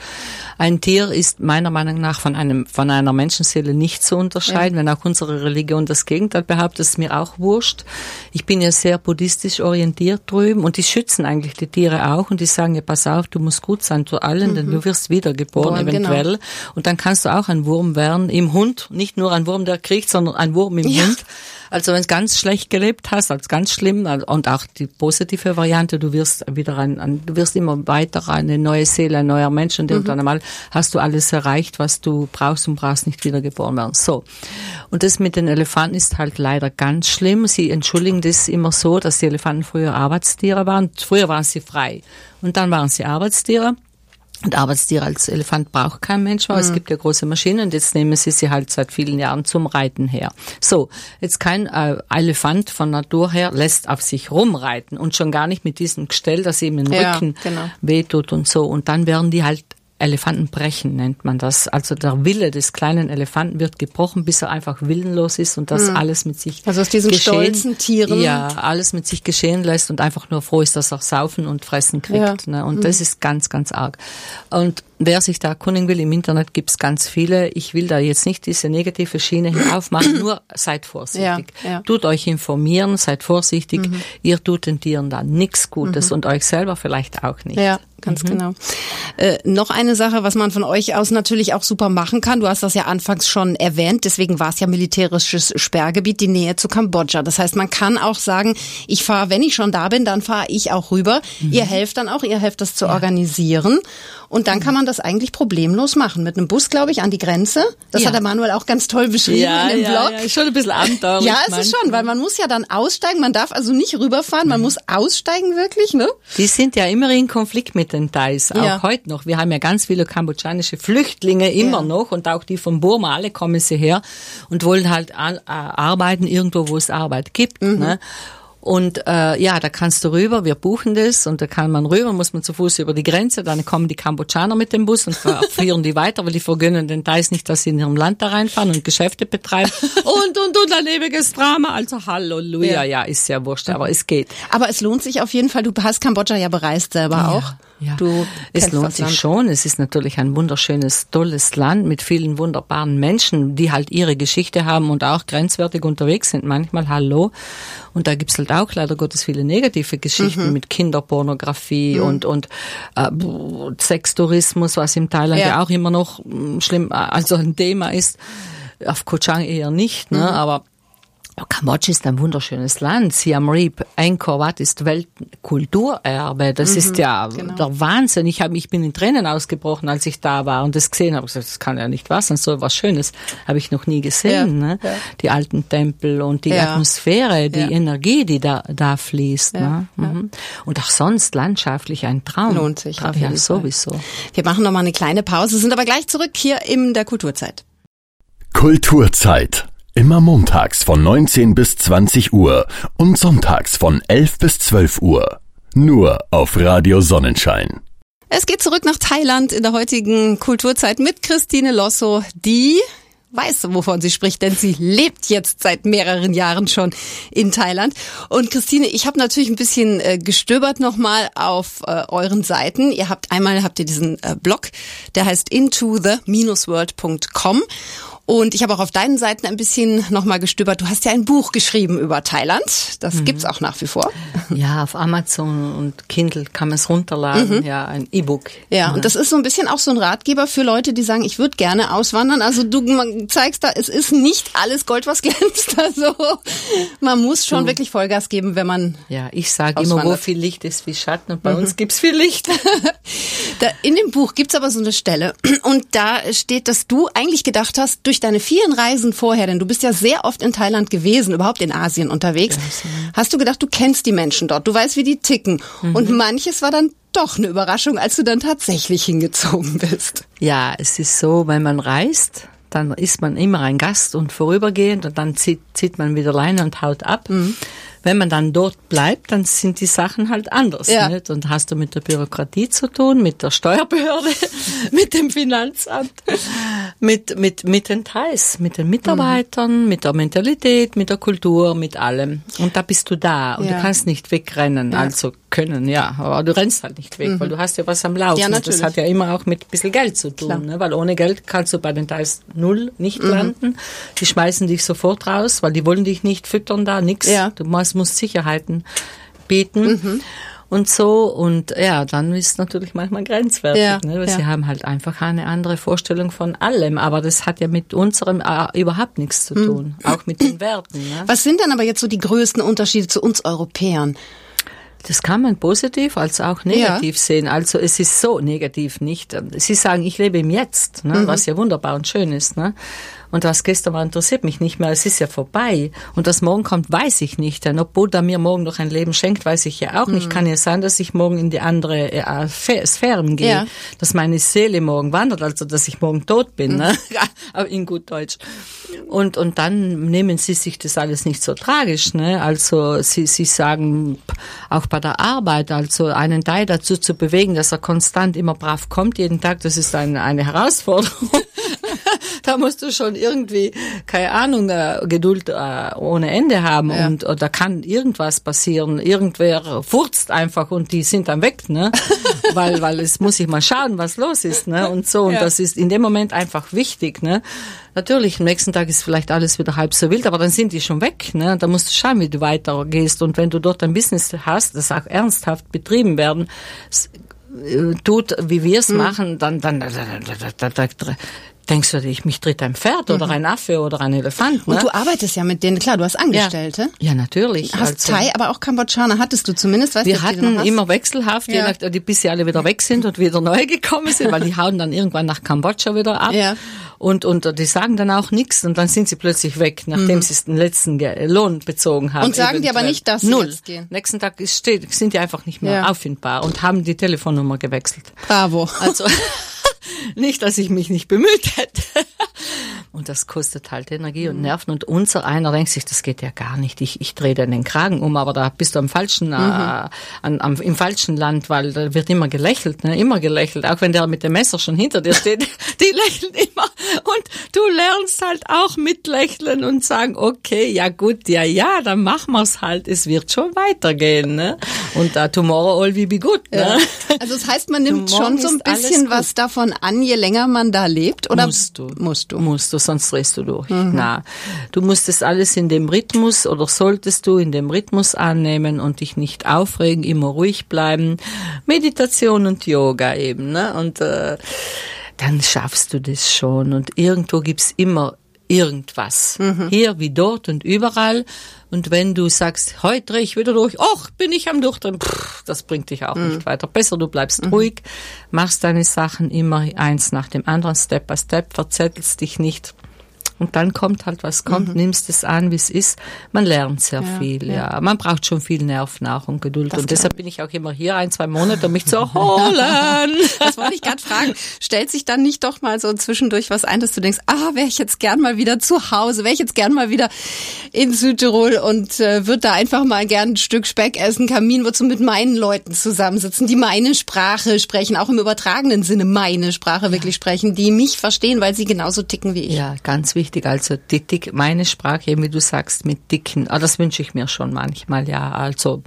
Ein Tier ist meiner Meinung nach von einem, von einer Menschenseele nicht zu unterscheiden. Wenn auch unsere Religion das Gegenteil behauptet, ist mir auch wurscht. Ich bin ja sehr buddhistisch orientiert drüben und die schützen eigentlich die Tiere auch und die sagen ja, pass auf, du musst gut sein zu allen, denn du wirst wiedergeboren
Boah, genau.
eventuell. Und dann kannst du auch ein Wurm werden im Hund, nicht nur ein Wurm, der kriegt, sondern ein Wurm im
Ja.
Hund. Also wenn du ganz schlecht gelebt hast, als ganz schlimm also- und auch die positive Variante, du wirst wieder ein, ein du wirst immer weiter eine neue Seele, ein neuer Mensch und irgendwann einmal hast du alles erreicht, was du brauchst und brauchst nicht wieder geboren werden. So. Und das mit den Elefanten ist halt leider ganz schlimm. Sie entschuldigen das immer so, dass die Elefanten früher Arbeitstiere waren. Früher waren sie frei und dann waren sie Arbeitstiere. Und Arbeitstiere als Elefant braucht kein Mensch mehr. Mhm. Es gibt ja große Maschinen und jetzt nehmen sie sie halt seit vielen Jahren zum Reiten her. So, jetzt kein äh, Elefant von Natur her lässt auf sich rumreiten und schon gar nicht mit diesem Gestell, das ihm den
Ja,
Rücken
genau.
wehtut und so. Und dann werden die halt Elefantenbrechen nennt man das. Also der Wille des kleinen Elefanten wird gebrochen, bis er einfach willenlos ist und das alles mit sich
Also aus diesen stolzen Tieren.
Ja, alles mit sich geschehen lässt und einfach nur froh ist, dass er saufen und fressen kriegt.
Ja.
Ne? Und das ist ganz, ganz arg. Und wer sich da erkundigen will, im Internet gibt's ganz viele. Ich will da jetzt nicht diese negative Schiene hinaufmachen, nur seid vorsichtig.
Ja, ja.
Tut euch informieren, seid vorsichtig. Ihr tut den Tieren da nichts Gutes und euch selber vielleicht auch nicht.
Ja, ganz genau. Äh, noch eine Sache, was man von euch aus natürlich auch super machen kann. Du hast das ja anfangs schon erwähnt, deswegen war es ja militärisches Sperrgebiet, die Nähe zu Kambodscha. Das heißt, man kann auch sagen, ich fahre, wenn ich schon da bin, dann fahre ich auch rüber. Ihr helft dann auch, ihr helft das zu organisieren. Und dann kann man das eigentlich problemlos machen. Mit einem Bus, glaube ich, an die Grenze. Das
Ja.
hat der Manuel auch ganz toll beschrieben
Ja,
in dem
ja,
Blog.
ja, schon ein bisschen abenteuerlich.
Ja, es ist schon, weil man muss ja dann aussteigen. Man darf also nicht rüberfahren, man muss aussteigen wirklich, ne?
Die sind ja immer in Konflikt mit den Thais, auch heute noch. Wir haben ja ganz viele kambodschanische Flüchtlinge immer noch und auch die von Burma, alle kommen sie her und wollen halt al- äh, arbeiten irgendwo, wo es Arbeit gibt.
Mhm.
Ne? Und äh, ja, da kannst du rüber, wir buchen das und da kann man rüber, muss man zu Fuß über die Grenze, dann kommen die Kambodschaner mit dem Bus und führen die weiter, weil die vergönnen den Thais nicht, dass sie in ihrem Land da reinfahren und Geschäfte betreiben. Und, und, und ein ewiges Drama. Also Halleluja,
Ja.
ja, ist ja wurscht, aber es geht.
Aber es lohnt sich auf jeden Fall. Du hast Kambodscha ja bereist selber auch.
Ja,
Du
es lohnt sich
Land.
schon. Es ist natürlich ein wunderschönes, tolles Land mit vielen wunderbaren Menschen, die halt ihre Geschichte haben und auch grenzwertig unterwegs sind. Manchmal Hallo. Und da gibt's halt auch leider Gottes viele negative Geschichten
Mhm.
mit Kinderpornografie und und äh, Sextourismus, was in Thailand ja.
Ja.
auch immer noch mm, schlimm, äh, also ein Thema ist. Auf Koh Chang eher nicht,
Mhm.
ne? Aber Kambodscha ist ein wunderschönes Land. Siam Reap, Angkor Wat ist Weltkulturerbe. Das ist ja
genau.
der Wahnsinn. Ich, hab, ich bin in Tränen ausgebrochen, als ich da war und das gesehen habe. Ich gesagt, Das kann ja nicht wahr sein. So was Schönes habe ich noch nie gesehen.
Ja,
ne?
ja.
Die alten Tempel und die
Ja.
Atmosphäre, die
Ja.
Energie, die da, da fließt.
Ja,
ne? Mhm. Und auch sonst landschaftlich ein Traum.
Lohnt sich
Tra
auf jeden
Ja, sowieso.
Wir machen noch mal eine kleine Pause, sind aber gleich zurück hier in der Kulturzeit.
Kulturzeit. Immer montags von 19 bis 20 Uhr und sonntags von 11 bis 12 Uhr. Nur auf Radio Sonnenschein.
Es geht zurück nach Thailand in der heutigen Kulturzeit mit Christine Losso, die weiß, wovon sie spricht, denn sie lebt jetzt seit mehreren Jahren schon in Thailand. Und Christine, ich habe natürlich ein bisschen äh, gestöbert nochmal auf äh, euren Seiten. Ihr habt einmal habt ihr diesen äh, Blog, der heißt into the-world.com. Und ich habe auch auf deinen Seiten ein bisschen nochmal gestöbert. Du hast ja ein Buch geschrieben über Thailand. Das gibt's auch nach wie vor.
Ja, auf Amazon und Kindle kann man es runterladen. Ja, ein E-Book.
Ja, und das ist so ein bisschen auch so ein Ratgeber für Leute, die sagen, ich würde gerne auswandern. Also du zeigst da, es ist nicht alles Gold, was glänzt. Also man muss schon
Du.
wirklich Vollgas geben, wenn man
Ja, ich sage immer, wo viel Licht ist, wie Schatten. Und bei uns gibt's viel Licht.
Da, in dem Buch gibt's aber so eine Stelle und da steht, dass du eigentlich gedacht hast, durch deine vielen Reisen vorher, denn du bist ja sehr oft in Thailand gewesen, überhaupt in Asien unterwegs, hast du gedacht, du kennst die Menschen dort, du weißt, wie die ticken. Und manches war dann doch eine Überraschung, als du dann tatsächlich hingezogen bist.
Ja, es ist so, wenn man reist, dann ist man immer ein Gast und vorübergehend und dann zieht, zieht man wieder Leine und haut ab. Wenn man dann dort bleibt, dann sind die Sachen halt anders.
Ja.
Nicht? Und hast du mit der Bürokratie zu tun, mit der Steuerbehörde, mit dem Finanzamt, mit, mit, mit den Thais, mit den Mitarbeitern, mit der Mentalität, mit der Kultur, mit allem. Und da bist du da und
Ja.
du kannst nicht wegrennen. Also können, ja, aber du rennst halt nicht weg, weil du hast ja was am Laufen.
Ja, natürlich.
das hat ja immer auch mit ein bisschen Geld zu tun,
Klar.
ne? weil ohne Geld kannst du bei den Thais null nicht landen. Die schmeißen dich sofort raus, weil die wollen dich nicht füttern da, nix.
Ja.
Du musst, musst Sicherheiten bieten. Und so, und ja, dann ist natürlich manchmal grenzwertig,
Ja,
ne? weil
ja.
sie haben halt einfach eine andere Vorstellung von allem. Aber das hat ja mit unserem äh, überhaupt nichts zu tun. Auch mit den Werten. Ne?
Was sind denn aber jetzt so die größten Unterschiede zu uns Europäern?
Das kann man positiv als auch negativ sehen. Also es ist so negativ nicht. Sie sagen, ich lebe im Jetzt, ne, was ja wunderbar und schön ist. Ne? Und was gestern war, interessiert mich nicht mehr. Es ist ja vorbei. Und was morgen kommt, weiß ich nicht. Denn ob Buddha mir morgen noch ein Leben schenkt, weiß ich ja auch nicht. Mhm. Kann ja sein, dass ich morgen in die andere äh, Sphären gehe. Ja. Dass meine Seele morgen wandert, also dass ich morgen tot bin. Ne? Mhm. in gut Deutsch. Und, und dann nehmen sie sich das alles nicht so tragisch. Ne? Also sie, sie sagen auch bei der Arbeit, also einen Teil dazu zu bewegen, dass er konstant immer brav kommt jeden Tag, das ist ein, eine Herausforderung. da musst du schon irgendwie, keine Ahnung, äh, Geduld äh, ohne Ende haben ja. und da kann irgendwas passieren. Irgendwer furzt einfach und die sind dann weg, ne? weil, weil es muss ich mal schauen, was los ist, ne? Und so. Und ja. das ist in dem Moment einfach wichtig, ne? Natürlich, am nächsten Tag ist vielleicht alles wieder halb so wild, aber dann sind die schon weg, ne? Da musst du schauen, wie du weitergehst. Und wenn du dort ein Business hast, das auch ernsthaft betrieben werden, äh, tut, wie wir es mhm. machen, dann, dann, dann, dann, dann, dann denkst du, ich mich tritt ein Pferd oder mhm. ein Affe oder ein Elefant.
Ne? Und du arbeitest ja mit denen, klar, du hast Angestellte.
Ja, ja natürlich.
Hast also, Thai, aber auch Kambodschaner hattest du zumindest, weißt
Wir hatten immer wechselhaft, ja. je nach, die bis sie alle wieder weg sind und wieder neu gekommen sind, weil die hauen dann irgendwann nach Kambodscha wieder ab. Ja. Und, und die sagen dann auch nichts und dann sind sie plötzlich weg, nachdem mhm. sie den letzten Lohn bezogen haben.
Und sagen eventuell. die aber nicht, dass sie
Null. jetzt gehen? Nächsten Tag ist, steht, sind die einfach nicht mehr ja. auffindbar und haben die Telefonnummer gewechselt.
Bravo.
Also nicht, dass ich mich nicht bemüht hätte. Und das kostet halt Energie und Nerven. Und unser einer denkt sich, das geht ja gar nicht. Ich, ich drehe dann den Kragen um, aber da bist du am falschen, äh, mhm. äh, an, am, im falschen Land, weil da wird immer gelächelt, ne? immer gelächelt. Auch wenn der mit dem Messer schon hinter dir steht, die lächeln immer. Und du lernst halt auch mitlächeln und sagen, okay, ja gut, ja, ja, dann machen wir's halt. Es wird schon weitergehen. Ne? Und uh, tomorrow all will be good. Ne? Ja.
Also das heißt, man nimmt schon so ein bisschen was davon an, je länger man da lebt, oder?
Musst du. Musst du. Musst du sonst drehst du durch. Mhm. Na, du musst das alles in dem Rhythmus oder solltest du in dem Rhythmus annehmen und dich nicht aufregen, immer ruhig bleiben. Meditation und Yoga eben, ne? Und äh, dann schaffst du das schon. Und irgendwo gibt's immer irgendwas. Mhm. Hier wie dort und überall. Und wenn du sagst, heute drehe ich wieder durch, ach, bin ich am Durchdrehen, pff, das bringt dich auch mhm. nicht weiter. Besser, du bleibst mhm. ruhig, machst deine Sachen immer eins nach dem anderen, Step by Step, verzettelst dich nicht. Und dann kommt halt, was kommt, mhm. nimmst es an, wie es ist. Man lernt sehr ja, viel, ja. ja. Man braucht schon viel Nerven auch und Geduld. Das und deshalb bin ich auch immer hier ein, zwei Monate, um mich zu erholen.
das wollte ich gerade fragen. Stellt sich dann nicht doch mal so zwischendurch was ein, dass du denkst, ah, wäre ich jetzt gern mal wieder zu Hause, wäre ich jetzt gern mal wieder in Südtirol und äh, würde da einfach mal gern ein Stück Speck essen, Kamin, wozu mit meinen Leuten zusammensitzen, die meine Sprache sprechen, auch im übertragenen Sinne meine Sprache wirklich sprechen, die mich verstehen, weil sie genauso ticken wie ich.
Ja, ganz wichtig wichtig. Also die dick, meine Sprache, wie du sagst, mit dicken, ah, das wünsche ich mir schon manchmal, ja. Also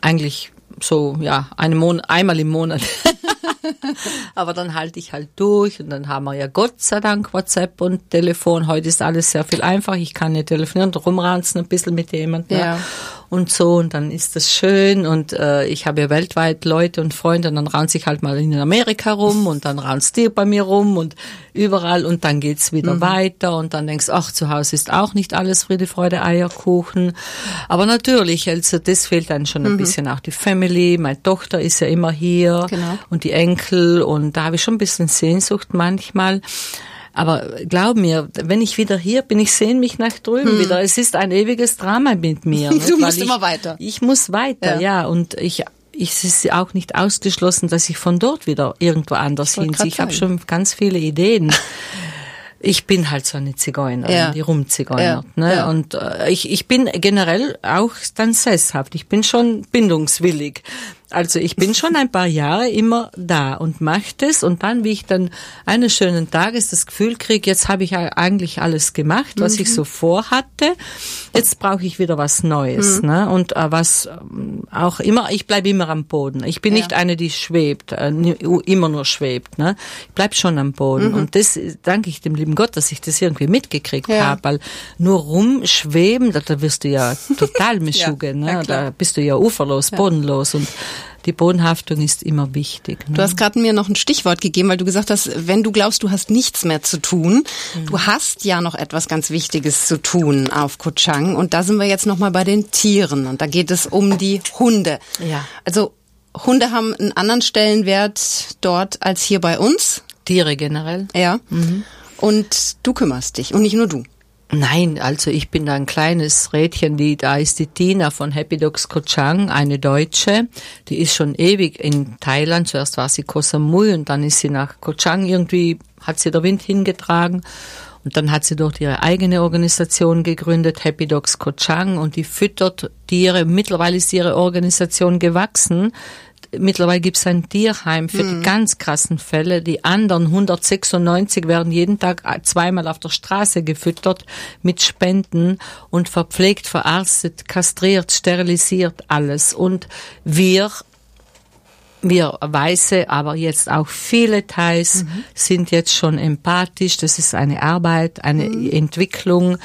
eigentlich so, ja, eine Mon einmal im Monat. Aber dann halte ich halt durch und dann haben wir ja Gott sei Dank WhatsApp und Telefon. Heute ist alles sehr viel einfacher. Ich kann ja telefonieren und rumranzen ein bisschen mit jemandem. Ja. Und so und dann ist das schön und äh, ich habe ja weltweit Leute und Freunde und dann ranze ich halt mal in Amerika rum und dann ranzt dir bei mir rum und überall und dann geht's wieder mhm. weiter und dann denkst, ach, zu Hause ist auch nicht alles Friede, Freude, Eierkuchen. Aber natürlich, also das fehlt dann schon ein mhm. bisschen auch die Family. Meine Tochter ist ja immer hier genau. und die Enkel und da habe ich schon ein bisschen Sehnsucht manchmal. Aber glaub mir, wenn ich wieder hier bin, ich sehne mich nach drüben hm. wieder. Es ist ein ewiges Drama mit mir.
du musst ich, immer weiter.
Ich muss weiter, ja. ja. Und ich es ist auch nicht ausgeschlossen, dass ich von dort wieder irgendwo anders hinziehe. Ich habe schon ganz viele Ideen. ich bin halt so eine Zigeunerin, ja. die rumzigeunert. Ja. Ne? Ja. Und äh, ich, ich bin generell auch dann sesshaft. Ich bin schon bindungswillig. Also ich bin schon ein paar Jahre immer da und mache das und dann, wie ich dann eines schönen Tages das Gefühl kriege, jetzt habe ich eigentlich alles gemacht, was mhm. ich so vorhatte, jetzt brauche ich wieder was Neues. Mhm. Ne? Und äh, was ähm, auch immer, ich bleibe immer am Boden. Ich bin ja. nicht eine, die schwebt, äh, immer nur schwebt. Ne? Ich bleib schon am Boden. Mhm. Und das danke ich dem lieben Gott, dass ich das irgendwie mitgekriegt ja. habe, weil nur rumschweben, da, da wirst du ja total mischuge, ja. ne? da bist du ja uferlos, bodenlos und die Bodenhaftung ist immer wichtig.
Ne? Du hast gerade mir noch ein Stichwort gegeben, weil du gesagt hast, wenn du glaubst, du hast nichts mehr zu tun, mhm. du hast ja noch etwas ganz Wichtiges zu tun auf Kuchang. Und da sind wir jetzt nochmal bei den Tieren. Und da geht es um die Hunde. Ja. Also Hunde haben einen anderen Stellenwert dort als hier bei uns.
Tiere generell.
Ja. Mhm. Und du kümmerst dich und nicht nur du.
Nein, also ich bin da ein kleines Rädchen, die, da ist die Tina von Happy Dogs Koh Chang, eine Deutsche, die ist schon ewig in Thailand, zuerst war sie Koh Samui und dann ist sie nach Koh Chang irgendwie, hat sie der Wind hingetragen. Und dann hat sie dort ihre eigene Organisation gegründet, Happy Dogs Koh Chang und die füttert Tiere, mittlerweile ist ihre Organisation gewachsen, mittlerweile gibt es ein Tierheim für mhm. die ganz krassen Fälle. Die anderen 196 werden jeden Tag zweimal auf der Straße gefüttert mit Spenden und verpflegt, verarztet, kastriert, sterilisiert alles. Und wir wir Weiße, aber jetzt auch viele Thais mhm. sind jetzt schon empathisch. Das ist eine Arbeit, eine mhm. Entwicklung,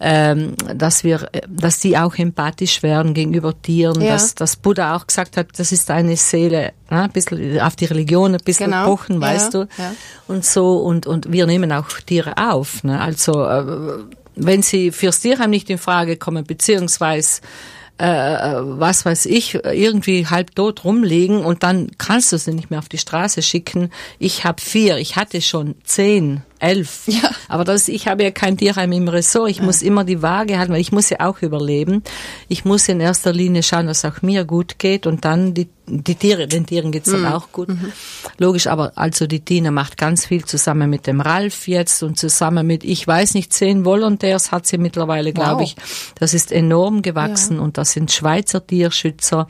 ähm, dass wir, dass die auch empathisch werden gegenüber Tieren. Ja. Dass, dass Buddha auch gesagt hat, das ist eine Seele, ne, ein bisschen auf die Religion ein bisschen genau. pochen, weißt ja. du. Ja. Und so und und wir nehmen auch Tiere auf. Ne? Also äh, wenn sie fürs Tierheim nicht in Frage kommen, beziehungsweise äh, was weiß ich, irgendwie halb tot rumliegen und dann kannst du sie nicht mehr auf die Straße schicken. Ich habe vier, ich hatte schon zehn elf. Ja. Aber das, ich habe ja kein Tierheim im Ressort. Ich ja. muss immer die Waage halten, weil ich muss ja auch überleben. Ich muss in erster Linie schauen, dass auch mir gut geht und dann die, die Tiere, den Tieren geht's dann mhm. auch gut. Mhm. Logisch, aber also die Tina macht ganz viel zusammen mit dem Ralf jetzt und zusammen mit, ich weiß nicht, zehn Volontärs hat sie mittlerweile, glaube wow. ich. Das ist enorm gewachsen ja. und das sind Schweizer Tierschützer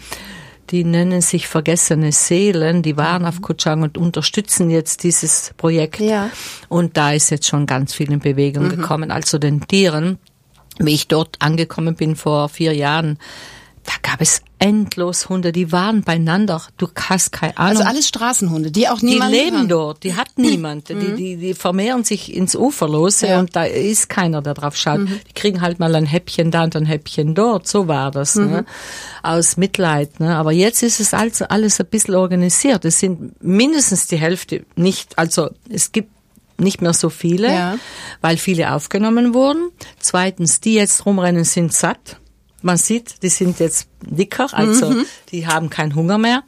die nennen sich Vergessene Seelen, die waren mhm. auf Kuchang und unterstützen jetzt dieses Projekt. Ja. Und da ist jetzt schon ganz viel in Bewegung mhm. gekommen. Also den Tieren, wie ich dort angekommen bin vor vier Jahren, da gab es endlos Hunde, die waren beieinander. Du hast keine Ahnung.
Also alles Straßenhunde, die auch niemand.
Die leben kann. dort, die hat niemand. die, mhm. die, die vermehren sich ins Uferlose ja. und da ist keiner, der drauf schaut. Mhm. Die kriegen halt mal ein Häppchen da und ein Häppchen dort. So war das, ne? mhm. Aus Mitleid, ne? Aber jetzt ist es also alles ein bisschen organisiert. Es sind mindestens die Hälfte nicht, also es gibt nicht mehr so viele, ja. weil viele aufgenommen wurden. Zweitens, die jetzt rumrennen, sind satt man sieht, die sind jetzt dicker, also mhm. die haben keinen Hunger mehr.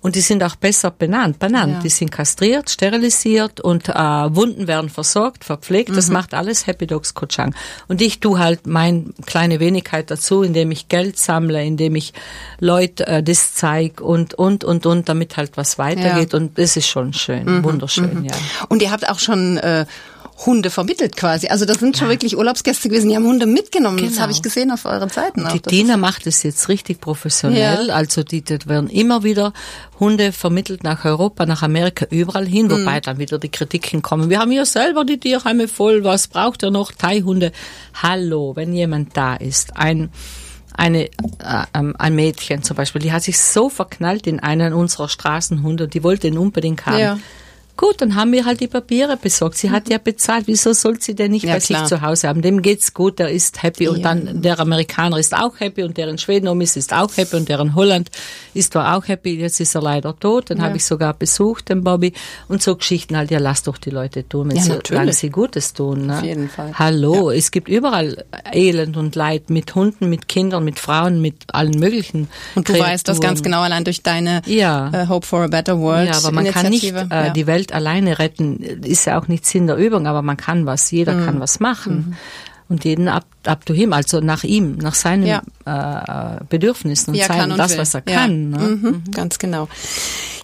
Und die sind auch besser benannt, benannt. Ja. Die sind kastriert, sterilisiert und äh, Wunden werden versorgt, verpflegt. Mhm. Das macht alles Happy Dogs Kochang. Und ich tu halt mein kleine Wenigkeit dazu, indem ich Geld sammle, indem ich Leute äh, das zeig und und und und, damit halt was weitergeht. Ja. Und das ist schon schön, mhm. wunderschön, mhm. ja.
Und ihr habt auch schon äh, Hunde vermittelt quasi. Also das sind schon ja. wirklich Urlaubsgäste gewesen, die haben Hunde mitgenommen. Genau. Das habe ich gesehen auf euren Seiten.
Die Dina macht es jetzt richtig professionell. Ja. Also die, die werden immer wieder Hunde vermittelt nach Europa, nach Amerika, überall hin, wobei mhm. dann wieder die Kritiken kommen. Wir haben ja selber die Tierheime voll. Was braucht ihr noch? Thai-Hunde. Hallo, wenn jemand da ist, ein eine, äh, ähm, ein Mädchen zum Beispiel, die hat sich so verknallt in einen unserer Straßenhunde und die wollte ihn unbedingt haben. Ja. Gut, dann haben wir halt die Papiere besorgt. Sie hat ja bezahlt. Wieso soll sie denn nicht ja, bei klar. sich zu Hause haben? Dem geht's gut, der ist happy und dann der Amerikaner ist auch happy und der in Schweden um ist, ist auch happy und der in Holland ist da auch happy. Jetzt ist er leider tot. Dann ja. habe ich sogar besucht, den Bobby. Und so Geschichten halt, ja, lass doch die Leute tun, wenn ja, sie, sie Gutes tun. Ne?
Auf jeden Fall.
Hallo, ja. es gibt überall Elend und Leid mit Hunden, mit Kindern, mit Frauen, mit allen möglichen.
Und du Kreaturen. weißt das ganz genau allein durch deine ja. uh, Hope for a Better World.
Ja, aber man kann nicht äh, die Welt Welt alleine retten ist ja auch nicht Sinn der Übung, aber man kann was, jeder mhm. kann was machen. Mhm. Und jeden ab, up to him, also nach ihm, nach seinen ja. Äh, Bedürfnissen und, und das, will. was er kann.
Ne? Mhm, mhm, ganz genau.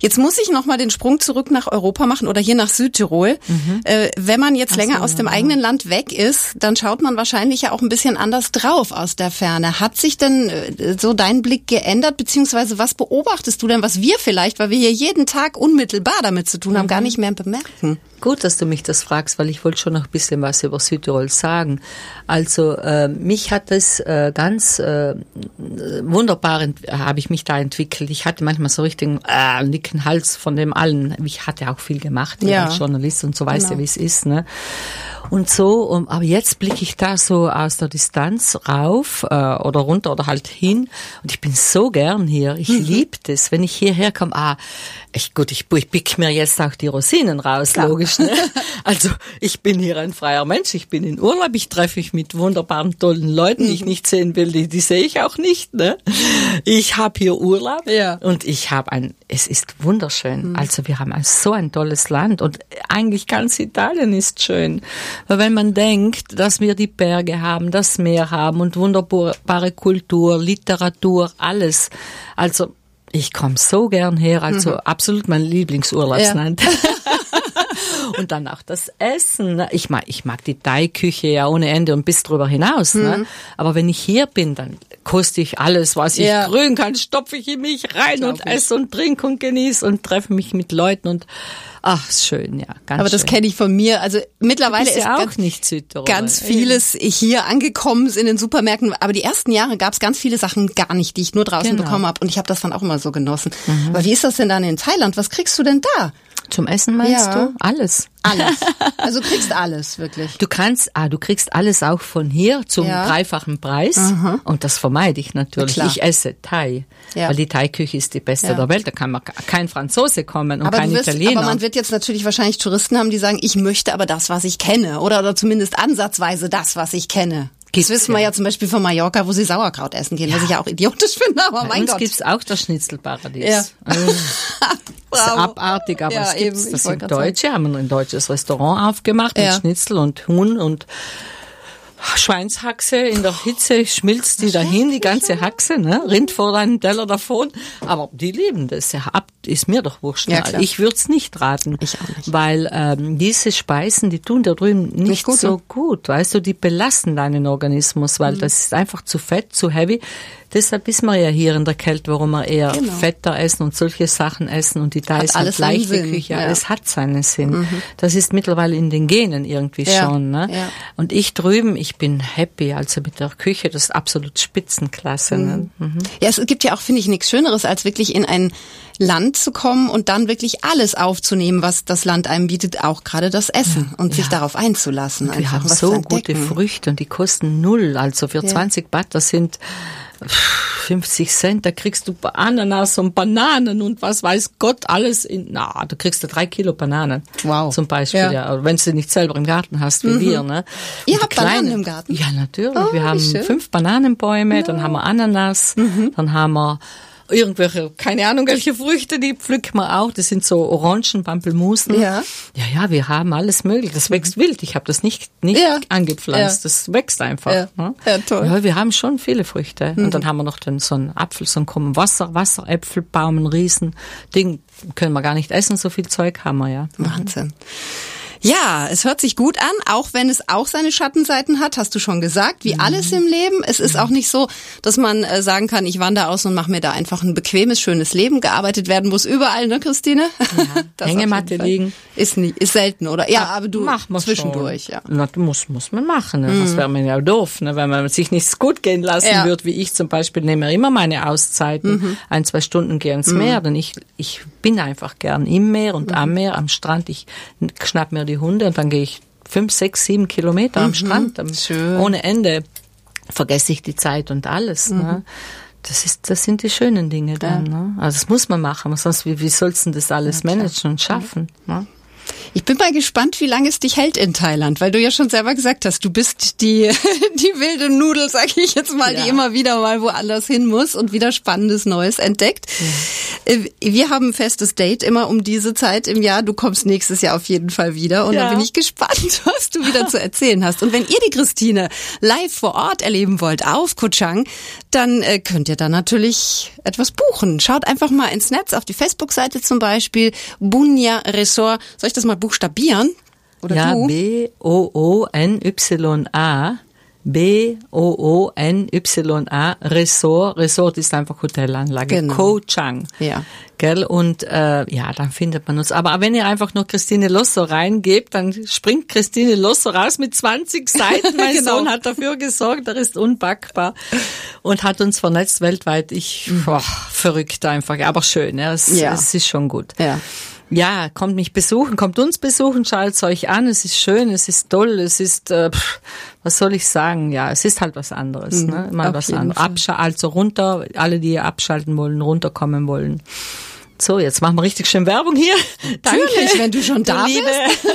Jetzt muss ich nochmal den Sprung zurück nach Europa machen oder hier nach Südtirol. Mhm. Äh, wenn man jetzt Ach länger so, aus dem ja. eigenen Land weg ist, dann schaut man wahrscheinlich ja auch ein bisschen anders drauf aus der Ferne. Hat sich denn äh, so dein Blick geändert, beziehungsweise was beobachtest du denn, was wir vielleicht, weil wir hier jeden Tag unmittelbar damit zu tun haben, mhm. gar nicht mehr bemerken?
Gut, dass du mich das fragst, weil ich wollte schon noch ein bisschen was über Südtirol sagen. Also äh, mich hat es äh, ganz äh, wunderbar, habe ich mich da entwickelt. Ich hatte manchmal so richtig äh, dicken Hals von dem allen. Ich hatte auch viel gemacht ja. als Journalist und so weißt genau. du, wie es ist. Ne? Und so, um, aber jetzt blicke ich da so aus der Distanz rauf äh, oder runter oder halt hin und ich bin so gern hier. Ich mhm. liebe das, wenn ich hierher komme. Ah, ich, gut, ich, ich pick mir jetzt auch die Rosinen raus, Klar. logisch. Ne? Also ich bin hier ein freier Mensch, ich bin in Urlaub, ich treffe mich mit wunderbaren, tollen Leuten, die ich mhm. nicht sehen will, die, die sehe ich auch nicht. Ne? Ich habe hier Urlaub ja. und ich habe ein, es ist wunderschön. Mhm. Also wir haben ein, so ein tolles Land und eigentlich ganz Italien ist schön. Weil wenn man denkt, dass wir die Berge haben, das Meer haben und wunderbare Kultur, Literatur, alles. Also ich komme so gern her, also mhm. absolut mein Lieblingsurlaubsland. Ja. und dann auch das Essen. Ich mag, ich mag die Thai-Küche ja ohne Ende und bis drüber hinaus. Ne? Mhm. Ne? Aber wenn ich hier bin, dann koste ich alles, was ich ja. grün kann, stopfe ich in mich rein und esse und trinke und genieße und treffe mich mit Leuten und Ach, schön, ja,
ganz Aber das kenne ich von mir. Also mittlerweile ist ja
auch ganz, nicht Südtirol.
ganz vieles hier angekommen ist in den Supermärkten. Aber die ersten Jahre gab es ganz viele Sachen gar nicht, die ich nur draußen genau. bekommen habe. Und ich habe das dann auch immer so genossen. Mhm. Aber wie ist das denn dann in Thailand? Was kriegst du denn da?
Zum Essen meinst ja. du? Alles.
Alles. Also kriegst alles, wirklich.
Du kannst, ah, du kriegst alles auch von hier zum ja. dreifachen Preis. Aha. Und das vermeide ich natürlich. Ja, ich esse Thai. Ja. Weil die Thai-Küche ist die beste der Welt. Da kann man kein Franzose kommen und aber kein wirst, Italiener.
Aber man wird jetzt natürlich wahrscheinlich Touristen haben, die sagen, ich möchte aber das, was ich kenne. Oder, oder zumindest ansatzweise das, was ich kenne. Gibt's das wissen wir ja zum Beispiel von Mallorca, wo sie Sauerkraut essen gehen, ja. was ich ja auch idiotisch finde, aber
Bei
mein
uns
Gott.
gibt's auch das Schnitzelparadies. Ja. Also, ist abartig, aber ja, es gibt's. Eben, das sind Deutsche, haben ein deutsches Restaurant aufgemacht mit Schnitzel und Huhn und Schweinshaxe in der Hitze schmilzt die dahin, die ganze Haxe, ne? rinnt vor deinen Teller davon. Aber die lieben das. Ja, ab ist mir doch wurscht. Ja, ich würde es nicht raten. Ich auch nicht. Weil ähm, diese Speisen, die tun da drüben nicht, nicht gut, so ne? gut. Weißt du, die belasten deinen Organismus, weil mhm. das ist einfach zu fett, zu heavy. Deshalb wissen wir ja hier in der Kälte, warum wir eher genau. fetter essen und solche Sachen essen und die da ist halt leichte Küche. Ja. Es hat seinen Sinn. Mhm. Das ist mittlerweile in den Genen irgendwie ja. schon. Ne? Ja. Und ich drüben, ich bin happy, also mit der Küche, das ist absolut Spitzenklasse. Ne?
Mhm. Mhm. Ja, es gibt ja auch, finde ich, nichts Schöneres, als wirklich in ein Land zu kommen und dann wirklich alles aufzunehmen, was das Land einem bietet, auch gerade das Essen und sich darauf einzulassen.
Wir haben so gute Früchte und die kosten null. Also für 20 Baht, das sind 50 Cent, da kriegst du Ananas und Bananen und was weiß Gott alles in, na, du kriegst da drei Kilo Bananen. Wow. Zum Beispiel, ja. ja. Wenn du nicht selber im Garten hast, wie mhm. wir, ne?
Ihr habt kleinen, Bananen im Garten?
Ja, natürlich. Oh, wir haben fünf Bananenbäume, ja. dann haben wir Ananas, mhm. dann haben wir irgendwelche, keine Ahnung, welche Früchte, die pflücken wir auch. Das sind so Orangen, Pampelmusen. Ja. Ja, ja, wir haben alles möglich. Das wächst wild. Ich habe das nicht, nicht ja. angepflanzt. Ja. Das wächst einfach. Ja. Ne? ja, toll. Ja, wir haben schon viele Früchte. Mhm. Und dann haben wir noch dann so einen Apfel, so einen Wasser, Wasseräpfelbaum, ein Riesen. Ding können wir gar nicht essen. So viel Zeug haben wir, ja.
Wahnsinn. Ja, es hört sich gut an, auch wenn es auch seine Schattenseiten hat, hast du schon gesagt, wie mhm. alles im Leben. Es ist auch nicht so, dass man äh, sagen kann, ich wandere aus und mache mir da einfach ein bequemes, schönes Leben. Gearbeitet werden muss überall, ne, Christine?
Ja, Hängematte liegen.
Ist nie, ist selten, oder? Ja, aber du Mach zwischendurch, schon. ja.
Na, muss, muss man machen. Ne? Mhm. Das wäre mir ja doof, ne? wenn man sich nichts gut gehen lassen ja. wird, wie ich zum Beispiel nehme immer meine Auszeiten. Mhm. Ein, zwei Stunden gehe ins mhm. Meer, denn ich, ich bin einfach gern im Meer und mhm. am Meer, am Strand. Ich schnapp mir die Hunde und dann gehe ich fünf, sechs, sieben Kilometer am mhm. Strand, Schön. ohne Ende. Vergesse ich die Zeit und alles. Ne? Mhm. Ne? Das ist, das sind die schönen Dinge dann. Ja. Ne? Also das muss man machen, sonst wie, wie sollst du das alles ja, managen und schaffen? Ne?
Ich bin mal gespannt, wie lange es dich hält in Thailand, weil du ja schon selber gesagt hast, du bist die, die wilde Nudel, sag ich jetzt mal, ja. die immer wieder mal woanders hin muss und wieder Spannendes Neues entdeckt. Ja. Äh, wir haben ein festes Date immer um diese Zeit im Jahr. Du kommst nächstes Jahr auf jeden Fall wieder und ja. da bin ich gespannt, was du wieder zu erzählen hast. Und wenn ihr die Christine live vor Ort erleben wollt auf Koh Chang, dann äh, könnt ihr da natürlich etwas buchen. Schaut einfach mal ins Netz, auf die Facebook-Seite zum Beispiel, Bunya Resort. Soll ich das mal buchstabieren?
Oder ja, B-O-O-N-Y-A. B-O-O-N-Y-A, Resort. Resort ist einfach Hotelanlage. Genau. Ko Chang. Ja. Gell? Und äh, ja, dann findet man uns. Aber wenn ihr einfach nur Christine Losso reingebt, dann springt Christine Losso raus mit 20 Seiten. Mein genau. Sohn hat dafür gesorgt, er ist unpackbar und hat uns vernetzt weltweit. Ich, boah, verrückt einfach, aber schön. Ja, es, ja. es ist schon gut. Ja. Ja, kommt mich besuchen, kommt uns besuchen, schaut es euch an. Es ist schön, es ist toll, es ist, äh, pff, was soll ich sagen? Ja, es ist halt was anderes. Mhm, ne? Mal was anderes. Absch also runter, alle, die abschalten wollen, runterkommen wollen. So, jetzt machen wir richtig schön Werbung hier.
Danke, Natürlich, wenn du schon da Liebe. bist.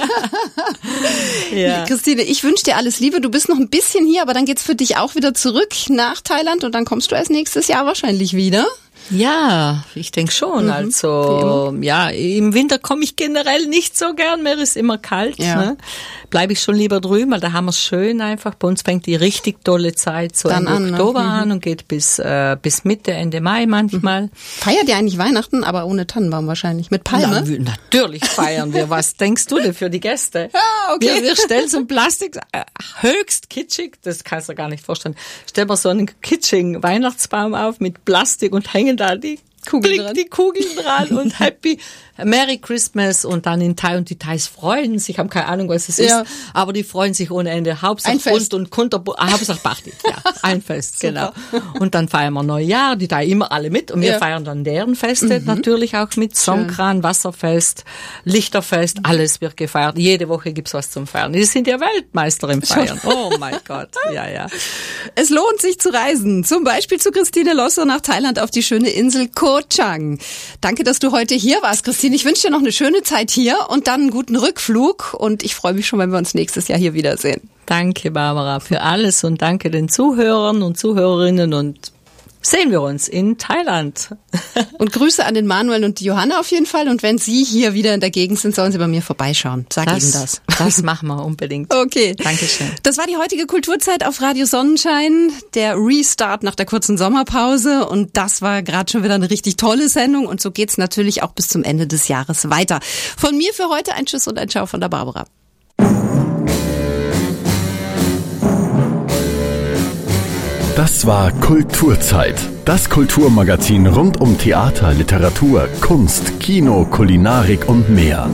ja. Christine, ich wünsche dir alles Liebe. Du bist noch ein bisschen hier, aber dann geht's für dich auch wieder zurück nach Thailand und dann kommst du erst nächstes Jahr wahrscheinlich wieder.
Ja, ich denke schon. Mhm, also ja, im Winter komme ich generell nicht so gern, mir ist immer kalt. Ja. Ne? Bleibe ich schon lieber drüben, weil da haben wir es schön einfach. Bei uns fängt die richtig tolle Zeit so Dann im an, ne? Oktober ne? an und geht bis äh, bis Mitte, Ende Mai manchmal. Mhm.
Feiert ihr eigentlich Weihnachten, aber ohne Tannenbaum wahrscheinlich, mit Palme?
Na, natürlich feiern wir. Was denkst du denn für die Gäste? Ja, okay. Wir, wir stellen so ein Plastik, äh, höchst kitschig, das kannst du gar nicht vorstellen. Stellen wir so einen kitschigen Weihnachtsbaum auf mit Plastik und hängen da Kugeln dran. die Kugeln dran und Happy Merry Christmas und dann in Thai und die Thais freuen sich, haben keine Ahnung, was es ja. ist, aber die freuen sich ohne Ende. Hauptsache Bunt und Kunter, ah, Hauptsache Party. Ja, ein Fest, genau. Und dann feiern wir Neujahr, die Thai immer alle mit und wir ja. feiern dann deren Feste mhm. natürlich auch mit. Songkran, Wasserfest, Lichterfest, alles wird gefeiert. Jede Woche gibt's was zum Feiern. Die sind ja Weltmeister im Feiern. Oh mein Gott, ja, ja.
Es lohnt sich zu reisen, zum Beispiel zu Christine Losser nach Thailand auf die schöne Insel Koh Chang. Danke, dass du heute hier warst, Christine. Christine, ich wünsche dir noch eine schöne Zeit hier und dann einen guten Rückflug und ich freue mich schon, wenn wir uns nächstes Jahr hier wiedersehen.
Danke, Barbara, für alles und danke den Zuhörern und Zuhörerinnen und sehen wir uns in Thailand.
und Grüße an den Manuel und die Johanna auf jeden Fall. Und wenn Sie hier wieder in der Gegend sind, sollen Sie bei mir vorbeischauen. Sag das, Ihnen das.
Das machen wir unbedingt.
Okay. Dankeschön. Das war die heutige Kulturzeit auf Radio Sonnenschein, der Restart nach der kurzen Sommerpause. Und das war gerade schon wieder eine richtig tolle Sendung. Und so geht's natürlich auch bis zum Ende des Jahres weiter. Von mir für heute ein Tschüss und ein Ciao von der Barbara.
Das war Kulturzeit. Das Kulturmagazin rund um Theater, Literatur, Kunst, Kino, Kulinarik und mehr.